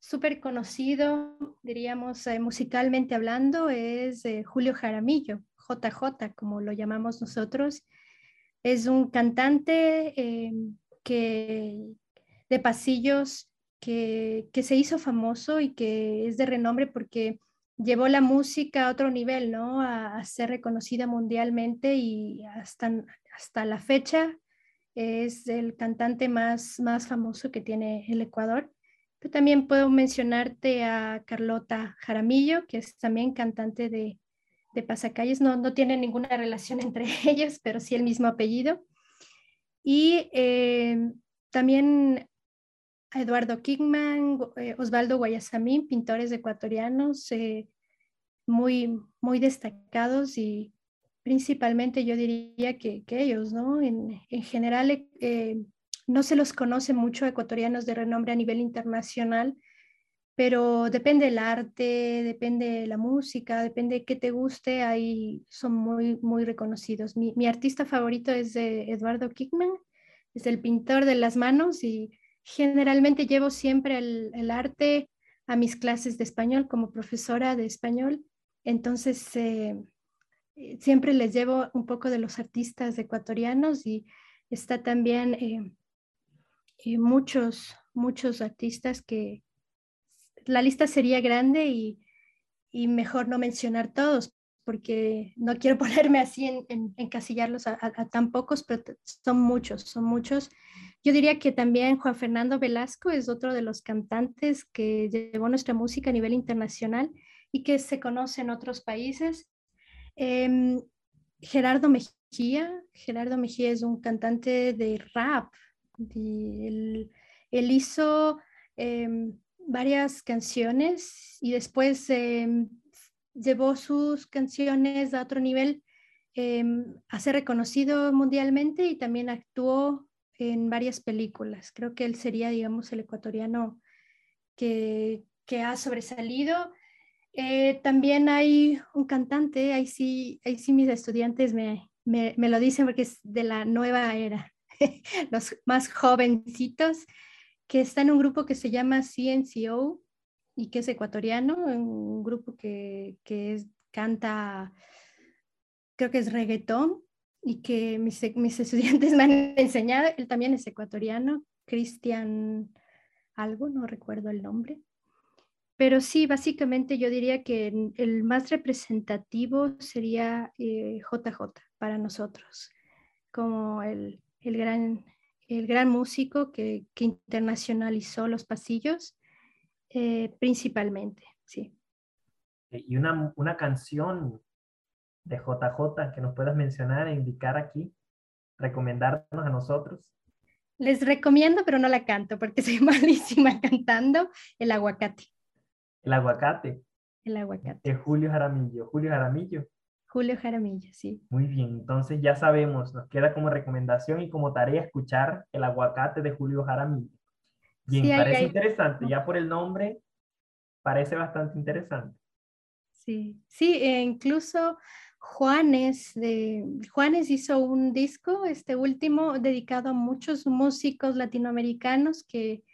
Speaker 2: súper conocido, diríamos eh, musicalmente hablando, es eh, Julio Jaramillo, JJ, como lo llamamos nosotros. Es un cantante eh, que, de pasillos que, que, se hizo famoso y que es de renombre porque llevó la música a otro nivel, ¿no? A, ser reconocida mundialmente y hasta, hasta la fecha es el cantante más, más famoso que tiene el Ecuador. Pero también puedo mencionarte a Carlota Jaramillo, que es también cantante de, de Pasacalles. No, no tiene ninguna relación entre ellos, pero sí el mismo apellido. Y eh, también Eduardo Kingman, eh, Osvaldo Guayasamín, pintores ecuatorianos eh, muy, muy destacados y principalmente yo diría que, ellos, ¿no? En, general eh, no se los conoce mucho ecuatorianos de renombre a nivel internacional, pero depende del arte, depende la música, depende qué te guste, ahí son muy, muy reconocidos. Mi, mi artista favorito es Eduardo Kickman, es el pintor de las manos y generalmente llevo siempre el, arte a mis clases de español como profesora de español, entonces eh, eh, siempre les llevo un poco de los artistas ecuatorianos y está también eh, muchos, muchos artistas que la lista sería grande y, mejor no mencionar todos porque no quiero ponerme así en, encasillarlos a, tan pocos, pero son muchos, son muchos. Yo diría que también Juan Fernando Velasco es otro de los cantantes que llevó nuestra música a nivel internacional y que se conoce en otros países. Em, Gerardo Mejía, Gerardo Mejía es un cantante de rap. él, hizo em, varias canciones y después em, llevó sus canciones a otro nivel a ser reconocido mundialmente y también actuó en varias películas. Creo que él sería, digamos, el ecuatoriano que, que ha sobresalido. Eh, también hay un cantante, ahí sí, ahí sí mis estudiantes me, me, me lo dicen porque es de la nueva era, los más jovencitos, que está en un grupo que se llama CNCO y que es ecuatoriano, un grupo que, que canta, creo que es reggaetón, y que mis, mis estudiantes me han enseñado, él también es ecuatoriano, Cristian algo, no recuerdo el nombre. Pero sí, básicamente yo diría que el más representativo sería JJ eh, para nosotros, como el, el, gran, el gran músico que, que internacionalizó los pasillos, eh, principalmente, sí.
Speaker 1: Y una, una canción de JJ que nos puedas mencionar e indicar aquí, recomendarnos a nosotros?
Speaker 2: Les recomiendo, pero no la canto porque soy malísima cantando, El Aguacate.
Speaker 1: El Aguacate.
Speaker 2: El Aguacate.
Speaker 1: De Julio Jaramillo. Julio Jaramillo.
Speaker 2: Julio Jaramillo, sí.
Speaker 1: Muy bien, entonces ya sabemos, nos queda como recomendación y como tarea escuchar El Aguacate de Julio Jaramillo. Bien, parece interesante, ya por el nombre parece bastante interesante.
Speaker 2: Sí, sí, e incluso Juanes, de, Juanes hizo un disco, este último, dedicado a muchos músicos latinoamericanos que,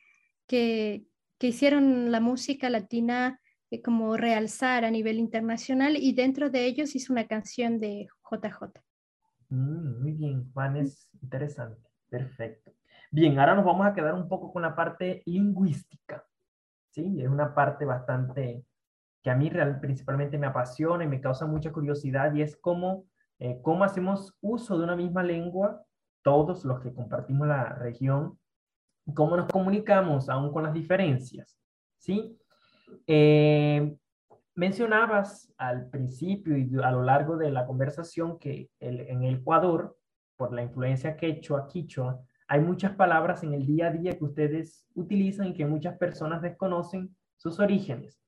Speaker 2: que, hicieron la música latina como realzar a nivel internacional y dentro de ellos hizo una canción de JJ.
Speaker 1: Mm, muy bien, Juanes, interesante, perfecto. Bien, ahora nos vamos a quedar un poco con la parte lingüística. ¿sí? Es una parte bastante que a mí real, principalmente me apasiona y me causa mucha curiosidad y es cómo, eh, cómo hacemos uso de una misma lengua, todos los que compartimos la región, cómo nos comunicamos aún con las diferencias. ¿sí? Eh, mencionabas al principio y a lo largo de la conversación que en el Ecuador, por la influencia quechua, quichua, hay muchas palabras en el día a día que ustedes utilizan y que muchas personas desconocen sus orígenes.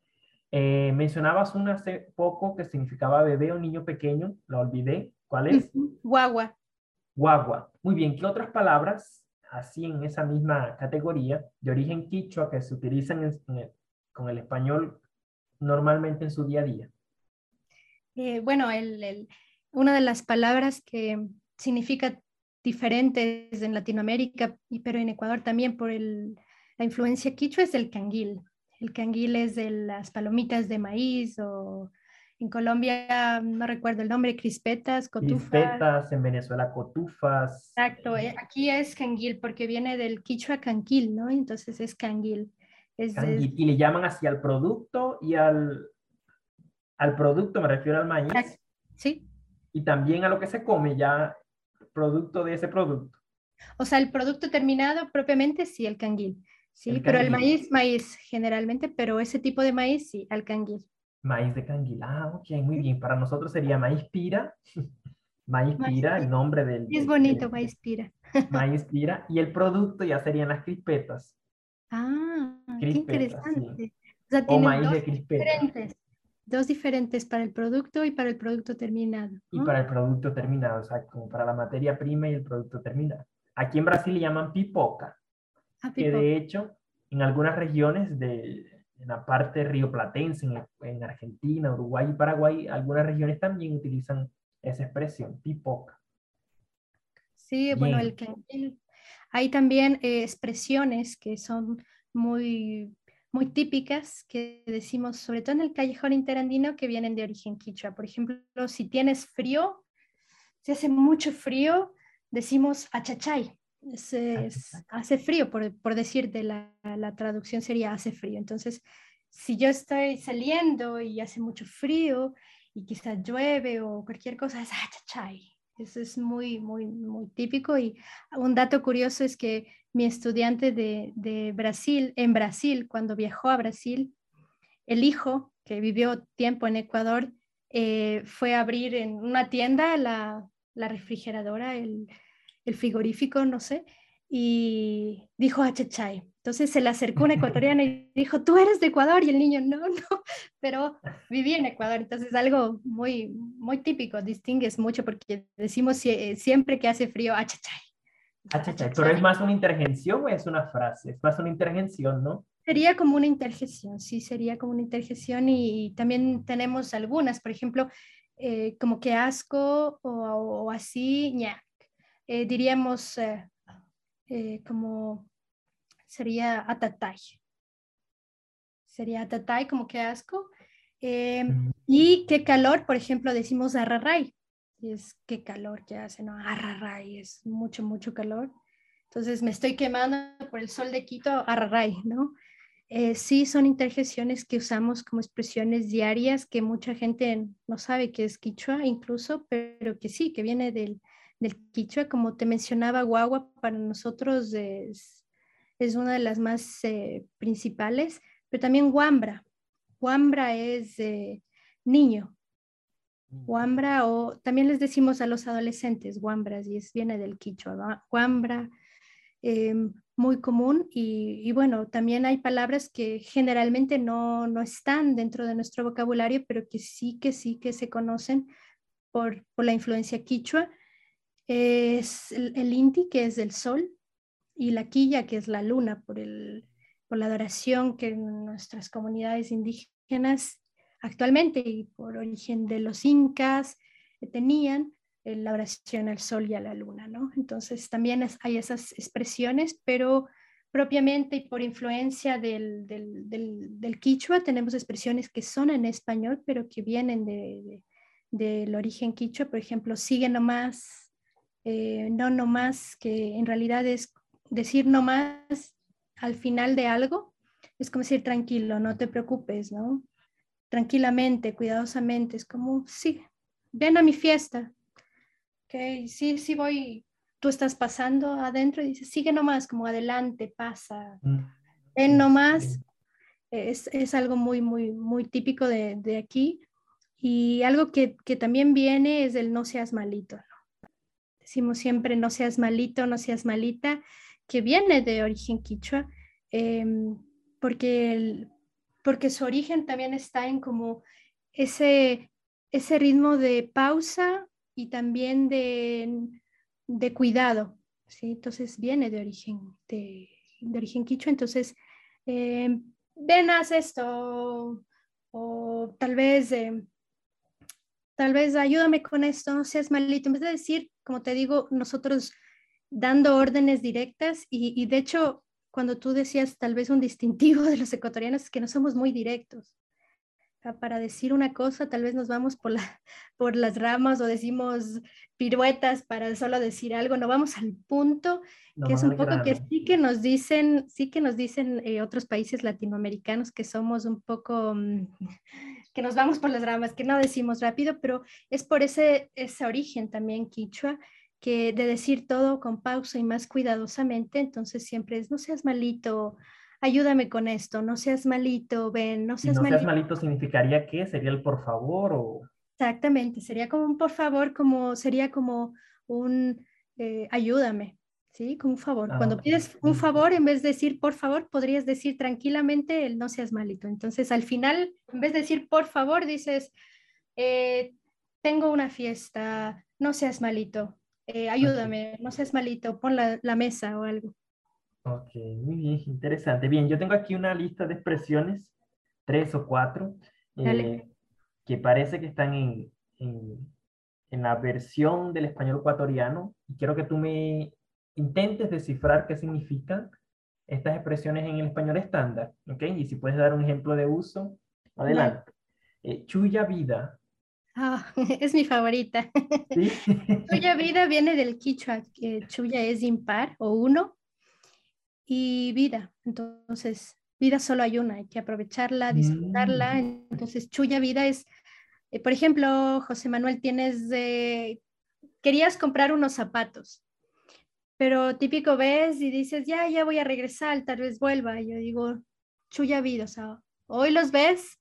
Speaker 1: Eh, mencionabas una hace poco que significaba bebé o niño pequeño, la olvidé. ¿Cuál es?
Speaker 2: Guagua.
Speaker 1: Guagua. Muy bien, ¿qué otras palabras, así en esa misma categoría, de origen quichua que se utilizan con el español normalmente en su día a día?
Speaker 2: Eh, bueno, el, una de las palabras que significa diferentes en Latinoamérica, pero en Ecuador también por la influencia quichua es el canguil. El canguil es de las palomitas de maíz o en Colombia, no recuerdo el nombre, crispetas,
Speaker 1: cotufas. Crispetas, en Venezuela cotufas.
Speaker 2: Exacto, eh, aquí es canguil porque viene del quichua canquil, ¿no? Entonces es canguil. Es,
Speaker 1: canguil. Y le llaman así al producto y al, al producto, me refiero al maíz.
Speaker 2: Sí.
Speaker 1: Y también a lo que se come ya, producto de ese producto.
Speaker 2: O sea, el producto terminado propiamente sí, el canguil. Sí, pero el maíz, maíz generalmente, pero ese tipo de maíz sí, al canguil.
Speaker 1: Maíz de canguil, ah, ok, muy bien. Para nosotros sería maíz pira. maíz pira, el nombre del...
Speaker 2: Es bonito, maíz pira.
Speaker 1: maíz pira. Y el producto ya serían las crispetas.
Speaker 2: Ah, qué interesante.
Speaker 1: O, maíz de crispetas.
Speaker 2: Diferentes, dos diferentes para el producto y para el producto terminado.
Speaker 1: Y para el producto terminado, o sea, como para la materia prima y el producto terminado. Aquí en Brasil le llaman pipoca, ah, que de hecho en algunas regiones de en la parte rioplatense, en, en Argentina, Uruguay y Paraguay, algunas regiones también utilizan esa expresión, pipoca.
Speaker 2: Sí, bueno, el que hay también eh, expresiones que son muy, muy típicas que decimos, sobre todo en el callejón interandino, que vienen de origen quichua. Por ejemplo, si tienes frío, si hace mucho frío, decimos achachay. hace frío, por, por decirte, la, la, traducción sería hace frío. Entonces, si yo estoy saliendo y hace mucho frío y quizás llueve o cualquier cosa, es achachay. Eso es muy, muy, muy típico. Y un dato curioso es que mi estudiante de, de Brasil, en Brasil, cuando viajó a Brasil, el hijo que vivió tiempo en Ecuador, eh, fue a abrir en una tienda la, la refrigeradora, el, el, frigorífico, no sé, y dijo achachay. Entonces se le acercó una ecuatoriana y dijo, tú eres de Ecuador, y el niño, no, no, pero viví en Ecuador, entonces algo muy, muy típico, distingues mucho porque decimos siempre que hace frío, achachay.
Speaker 1: Achachay, pero es más una intervención o es una frase, es más una intervención, ¿no?
Speaker 2: Sería como una interjección, sí, sería como una interjección y, también tenemos algunas, por ejemplo, eh, como que asco o, así, ña. Eh, diríamos eh, como sería atatay. Sería atatay como que asco. Mm. Y qué calor, por ejemplo, decimos arraray. Y es qué calor que hace, ¿no? Arraray, es mucho, mucho calor. Entonces me estoy quemando por el sol de Quito, arraray, ¿no? Eh, sí, son interjecciones que usamos como expresiones diarias que mucha gente no sabe que es quichua incluso, pero que sí, que viene del, del quichua. Como te mencionaba, guagua para nosotros es, es una de las más eh, principales, pero también guambra. Guambra es eh, niño. Guambra o también les decimos a los adolescentes guambras y es, viene del quichua. Guambra, em, muy común y, bueno, también hay palabras que generalmente no, no, están dentro de nuestro vocabulario, pero que sí, que sí, que se conocen por, por la influencia quichua. Es el, inti, que es del sol, y la quilla, que es la luna, por, el, por la adoración que nuestras comunidades indígenas actualmente y por origen de los incas tenían la oración al sol y a la luna, ¿no? Entonces también hay esas expresiones, pero propiamente y por influencia del, del, del, quichua tenemos expresiones que son en español, pero que vienen de, del origen quichua, por ejemplo, sigue nomás, eh, no nomás, que en realidad es decir nomás al final de algo, es como decir tranquilo, no te preocupes, ¿no? Tranquilamente, cuidadosamente, es como, sí, ven a mi fiesta, ok, sí, sí voy, tú estás pasando adentro y dices, sigue nomás, como adelante, pasa, mm. ven nomás, es, es, algo muy, muy, muy típico de, de aquí. Y algo que, que, también viene es el no seas malito. ¿no? Decimos siempre no seas malito, no seas malita, que viene de origen quichua, em, porque, porque su origen también está en como ese, ese ritmo de pausa y también de, de cuidado, ¿sí? Entonces viene de origen, de, de origen quichua, entonces eh, ven, haz esto, o tal vez, eh, tal vez ayúdame con esto, no seas malito, en vez de decir, como te digo, nosotros dando órdenes directas y, y de hecho, cuando tú decías tal vez un distintivo de los ecuatorianos es que no somos muy directos. Para decir una cosa, tal vez nos vamos por, la, por las ramas o decimos piruetas para solo decir algo, no vamos al punto, que es un poco que sí que nos dicen, sí que nos dicen eh, otros países latinoamericanos que somos un poco, mm, que nos vamos por las ramas, que no decimos rápido, pero es por ese, ese origen también quichua, que de decir todo con pausa y más cuidadosamente, entonces siempre es, no seas malito, ayúdame con esto, no seas malito, ven, no seas,
Speaker 1: no seas malito. significaría que sería el por favor o...
Speaker 2: Exactamente, sería como un por favor, como sería como un eh, ayúdame, ¿sí? Como un favor. Ah, Cuando pides un favor, en vez de decir por favor, podrías decir tranquilamente el no seas malito. Entonces, al final, en vez de decir por favor, dices, eh, tengo una fiesta, no seas malito, eh, ayúdame, no seas malito, pon la, la, mesa o algo.
Speaker 1: Ok, muy bien, interesante. Bien, yo tengo aquí una lista de expresiones, tres o cuatro, que parece que están en, en, en la versión del español ecuatoriano y quiero que tú me intentes descifrar qué significan estas expresiones en el español estándar, ¿ok? Y si puedes dar un ejemplo de uso, adelante. Eh, chuya vida.
Speaker 2: Ah, es mi favorita. ¿Sí? chuya vida viene del quichua, que chuya es impar o uno, y vida, entonces vida solo hay una, hay que aprovecharla, disfrutarla, mm. entonces chuya vida es eh, por ejemplo, José Manuel, tienes de, querías comprar unos zapatos, pero típico ves y dices, ya, ya voy a regresar, tal vez vuelva. Y yo digo, chuya vida, o sea, hoy los ves,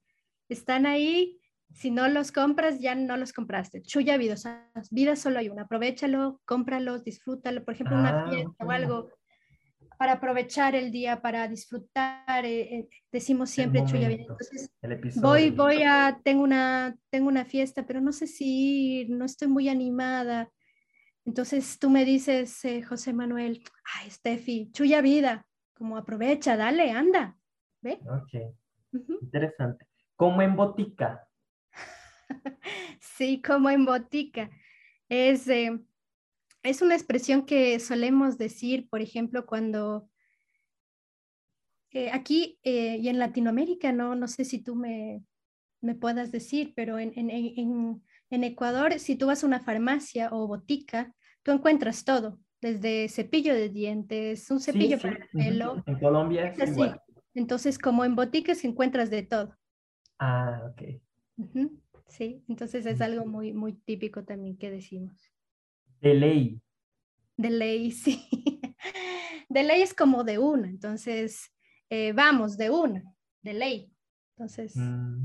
Speaker 2: están ahí, si no los compras, ya no los compraste. Chuya vida, o sea, vida solo hay una, aprovechalo, cómpralos, disfrútalo, por ejemplo, una ah, fiesta o algo, para aprovechar el día, para disfrutar, eh, eh, decimos siempre Chuya Vida. Entonces, voy, voy a, tengo una, tengo una fiesta, pero no sé si ir, no estoy muy animada. Entonces tú me dices, eh, José Manuel, ay, Steffi, Chuya Vida, como aprovecha, dale, anda, ¿ve?
Speaker 1: Ok, interesante. Como en botica.
Speaker 2: sí, como en botica. Es es una expresión que solemos decir, por ejemplo, cuando eh, aquí eh, y en Latinoamérica, no, no sé si tú me, me puedas decir, pero en, en, en, en, Ecuador, si tú vas a una farmacia o botica, tú encuentras todo, desde cepillo de dientes, un cepillo para el pelo.
Speaker 1: En Colombia es, así.
Speaker 2: Entonces, como en boticas encuentras de todo.
Speaker 1: Ah, ok.
Speaker 2: Sí, entonces es algo muy, muy típico también que decimos.
Speaker 1: De ley.
Speaker 2: De ley, sí. De ley es como de una, entonces eh, vamos, de una, de ley. Entonces, mm.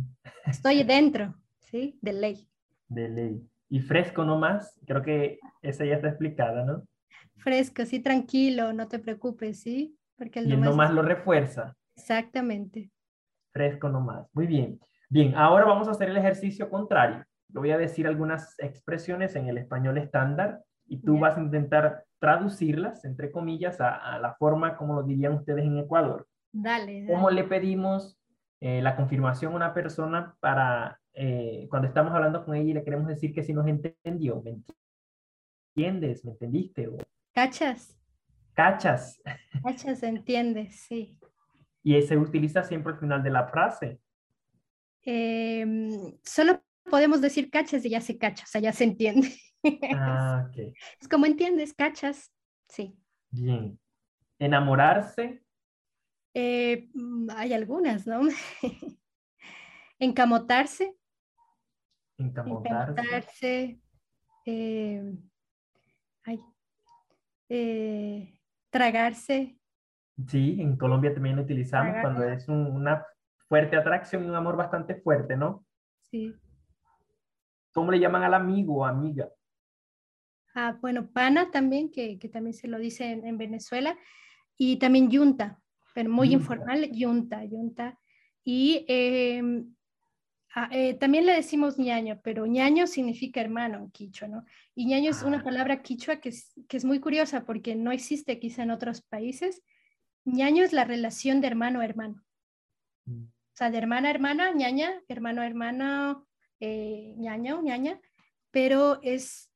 Speaker 2: estoy dentro, ¿sí? De ley.
Speaker 1: De ley. Y fresco nomás, creo que esa ya está explicada, ¿no?
Speaker 2: Fresco, sí, tranquilo, no te preocupes, ¿sí?
Speaker 1: Porque el y nomás, nomás lo refuerza.
Speaker 2: Exactamente.
Speaker 1: Fresco nomás. Muy bien. Bien, ahora vamos a hacer el ejercicio contrario. Yo voy a decir algunas expresiones en el español estándar y tú vas a intentar traducirlas, entre comillas, a, la forma como lo dirían ustedes en Ecuador.
Speaker 2: Dale.
Speaker 1: ¿Cómo le pedimos eh, la confirmación a una persona para eh, cuando estamos hablando con ella y le queremos decir que si nos entendió? ¿Me entiendes? ¿Me entendiste?
Speaker 2: Cachas.
Speaker 1: Cachas.
Speaker 2: Cachas, entiendes, sí.
Speaker 1: Y se utiliza siempre al final de la frase.
Speaker 2: Em, solo podemos decir cachas y ya se cacha, o sea, ya se entiende.
Speaker 1: Ah, ok.
Speaker 2: Es como entiendes, cachas. Sí.
Speaker 1: Bien. ¿Enamorarse?
Speaker 2: Eh, mm, hay algunas, ¿no? Encamotarse.
Speaker 1: Encamotarse.
Speaker 2: Eh, eh, tragarse.
Speaker 1: Sí, en Colombia también lo utilizamos cuando es una fuerte atracción y un amor bastante fuerte, ¿no?
Speaker 2: Sí.
Speaker 1: ¿Cómo le llaman al amigo o amiga?
Speaker 2: Ah, bueno, pana también, que, también se lo dice en, Venezuela, y también yunta, pero muy informal, yunta, yunta. Y em, ah, eh, también le decimos ñaño, pero ñaño significa hermano en quichua, ¿no? Y ñaño es una ah. palabra quichua que es, que es muy curiosa porque no existe quizá en otros países. ñaño es la relación de hermano a hermano. Mm. O sea, de hermana a hermana, ñaña, hermano a hermano, eh, ñaño, ñaña, pero es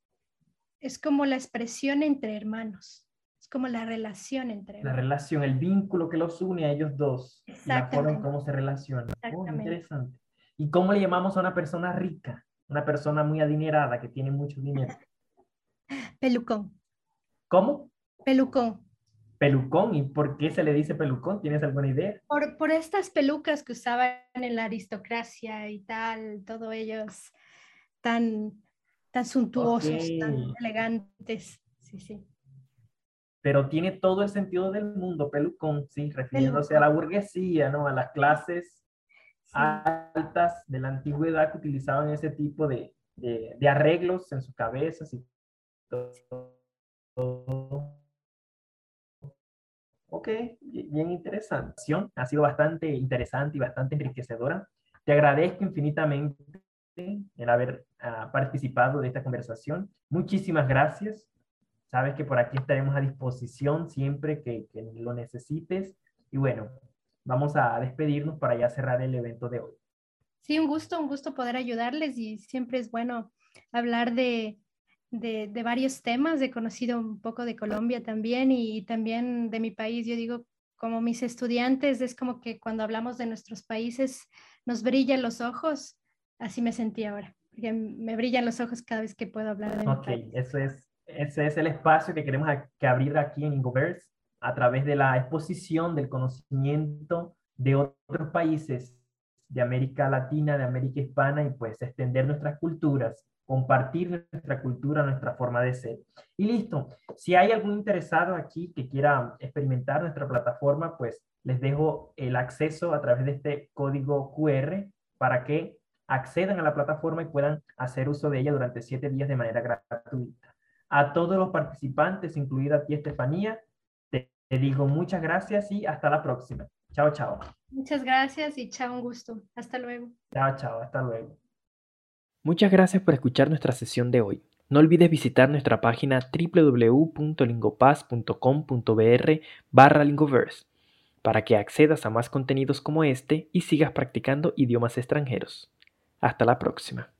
Speaker 2: es como la expresión entre hermanos, es como la relación entre
Speaker 1: hermanos. La relación, el vínculo que los une a ellos dos, la forma en cómo se relacionan. Oh, interesante. ¿Y cómo le llamamos a una persona rica? Una persona muy adinerada que tiene mucho dinero.
Speaker 2: Pelucón.
Speaker 1: ¿Cómo?
Speaker 2: Pelucón.
Speaker 1: Pelucón, ¿y por qué se le dice pelucón? ¿Tienes alguna idea?
Speaker 2: Por, por estas pelucas que usaban en la aristocracia y tal, todos ellos tan tan suntuosos, tan elegantes. sí, sí.
Speaker 1: Pero tiene todo el sentido del mundo, pelucón, sí, refiriéndose a la burguesía, ¿no? A las clases altas de la antigüedad que utilizaban ese tipo de, de, arreglos en sus cabezas y todo. Ok, bien interesante. Ha sido bastante interesante y bastante enriquecedora. Te agradezco infinitamente el haber ah, participado de esta conversación. Muchísimas gracias. Sabes que por aquí estaremos a disposición siempre que, que lo necesites. Y bueno, vamos a despedirnos para ya cerrar el evento de hoy.
Speaker 2: Sí, un gusto, un gusto poder ayudarles y siempre es bueno hablar de, de, de, varios temas. He conocido un poco de Colombia también y, también de mi país. Yo digo, como mis estudiantes, es como que cuando hablamos de nuestros países nos brillan los ojos. Así me sentí ahora, porque me brillan los ojos cada vez que puedo hablar de
Speaker 1: Ok, eso es, ese es el espacio que queremos que abrir aquí en Ingoverse a través de la exposición del conocimiento de otros países de América Latina, de América Hispana y pues extender nuestras culturas, compartir nuestra cultura, nuestra forma de ser. Y listo, si hay algún interesado aquí que quiera experimentar nuestra plataforma, pues les dejo el acceso a través de este código QR para que accedan a la plataforma y puedan hacer uso de ella durante siete días de manera gratuita. A todos los participantes, incluida a ti, Estefanía, te, te digo muchas gracias y hasta la próxima. Chao, chao.
Speaker 2: Muchas gracias y chao, un gusto. Hasta luego.
Speaker 1: Chao, chao, hasta luego.
Speaker 3: Muchas gracias por escuchar nuestra sesión de hoy. No olvides visitar nuestra página www.lingopaz.com.br barra lingoverse para que accedas a más contenidos como este y sigas practicando idiomas extranjeros. Hasta la próxima.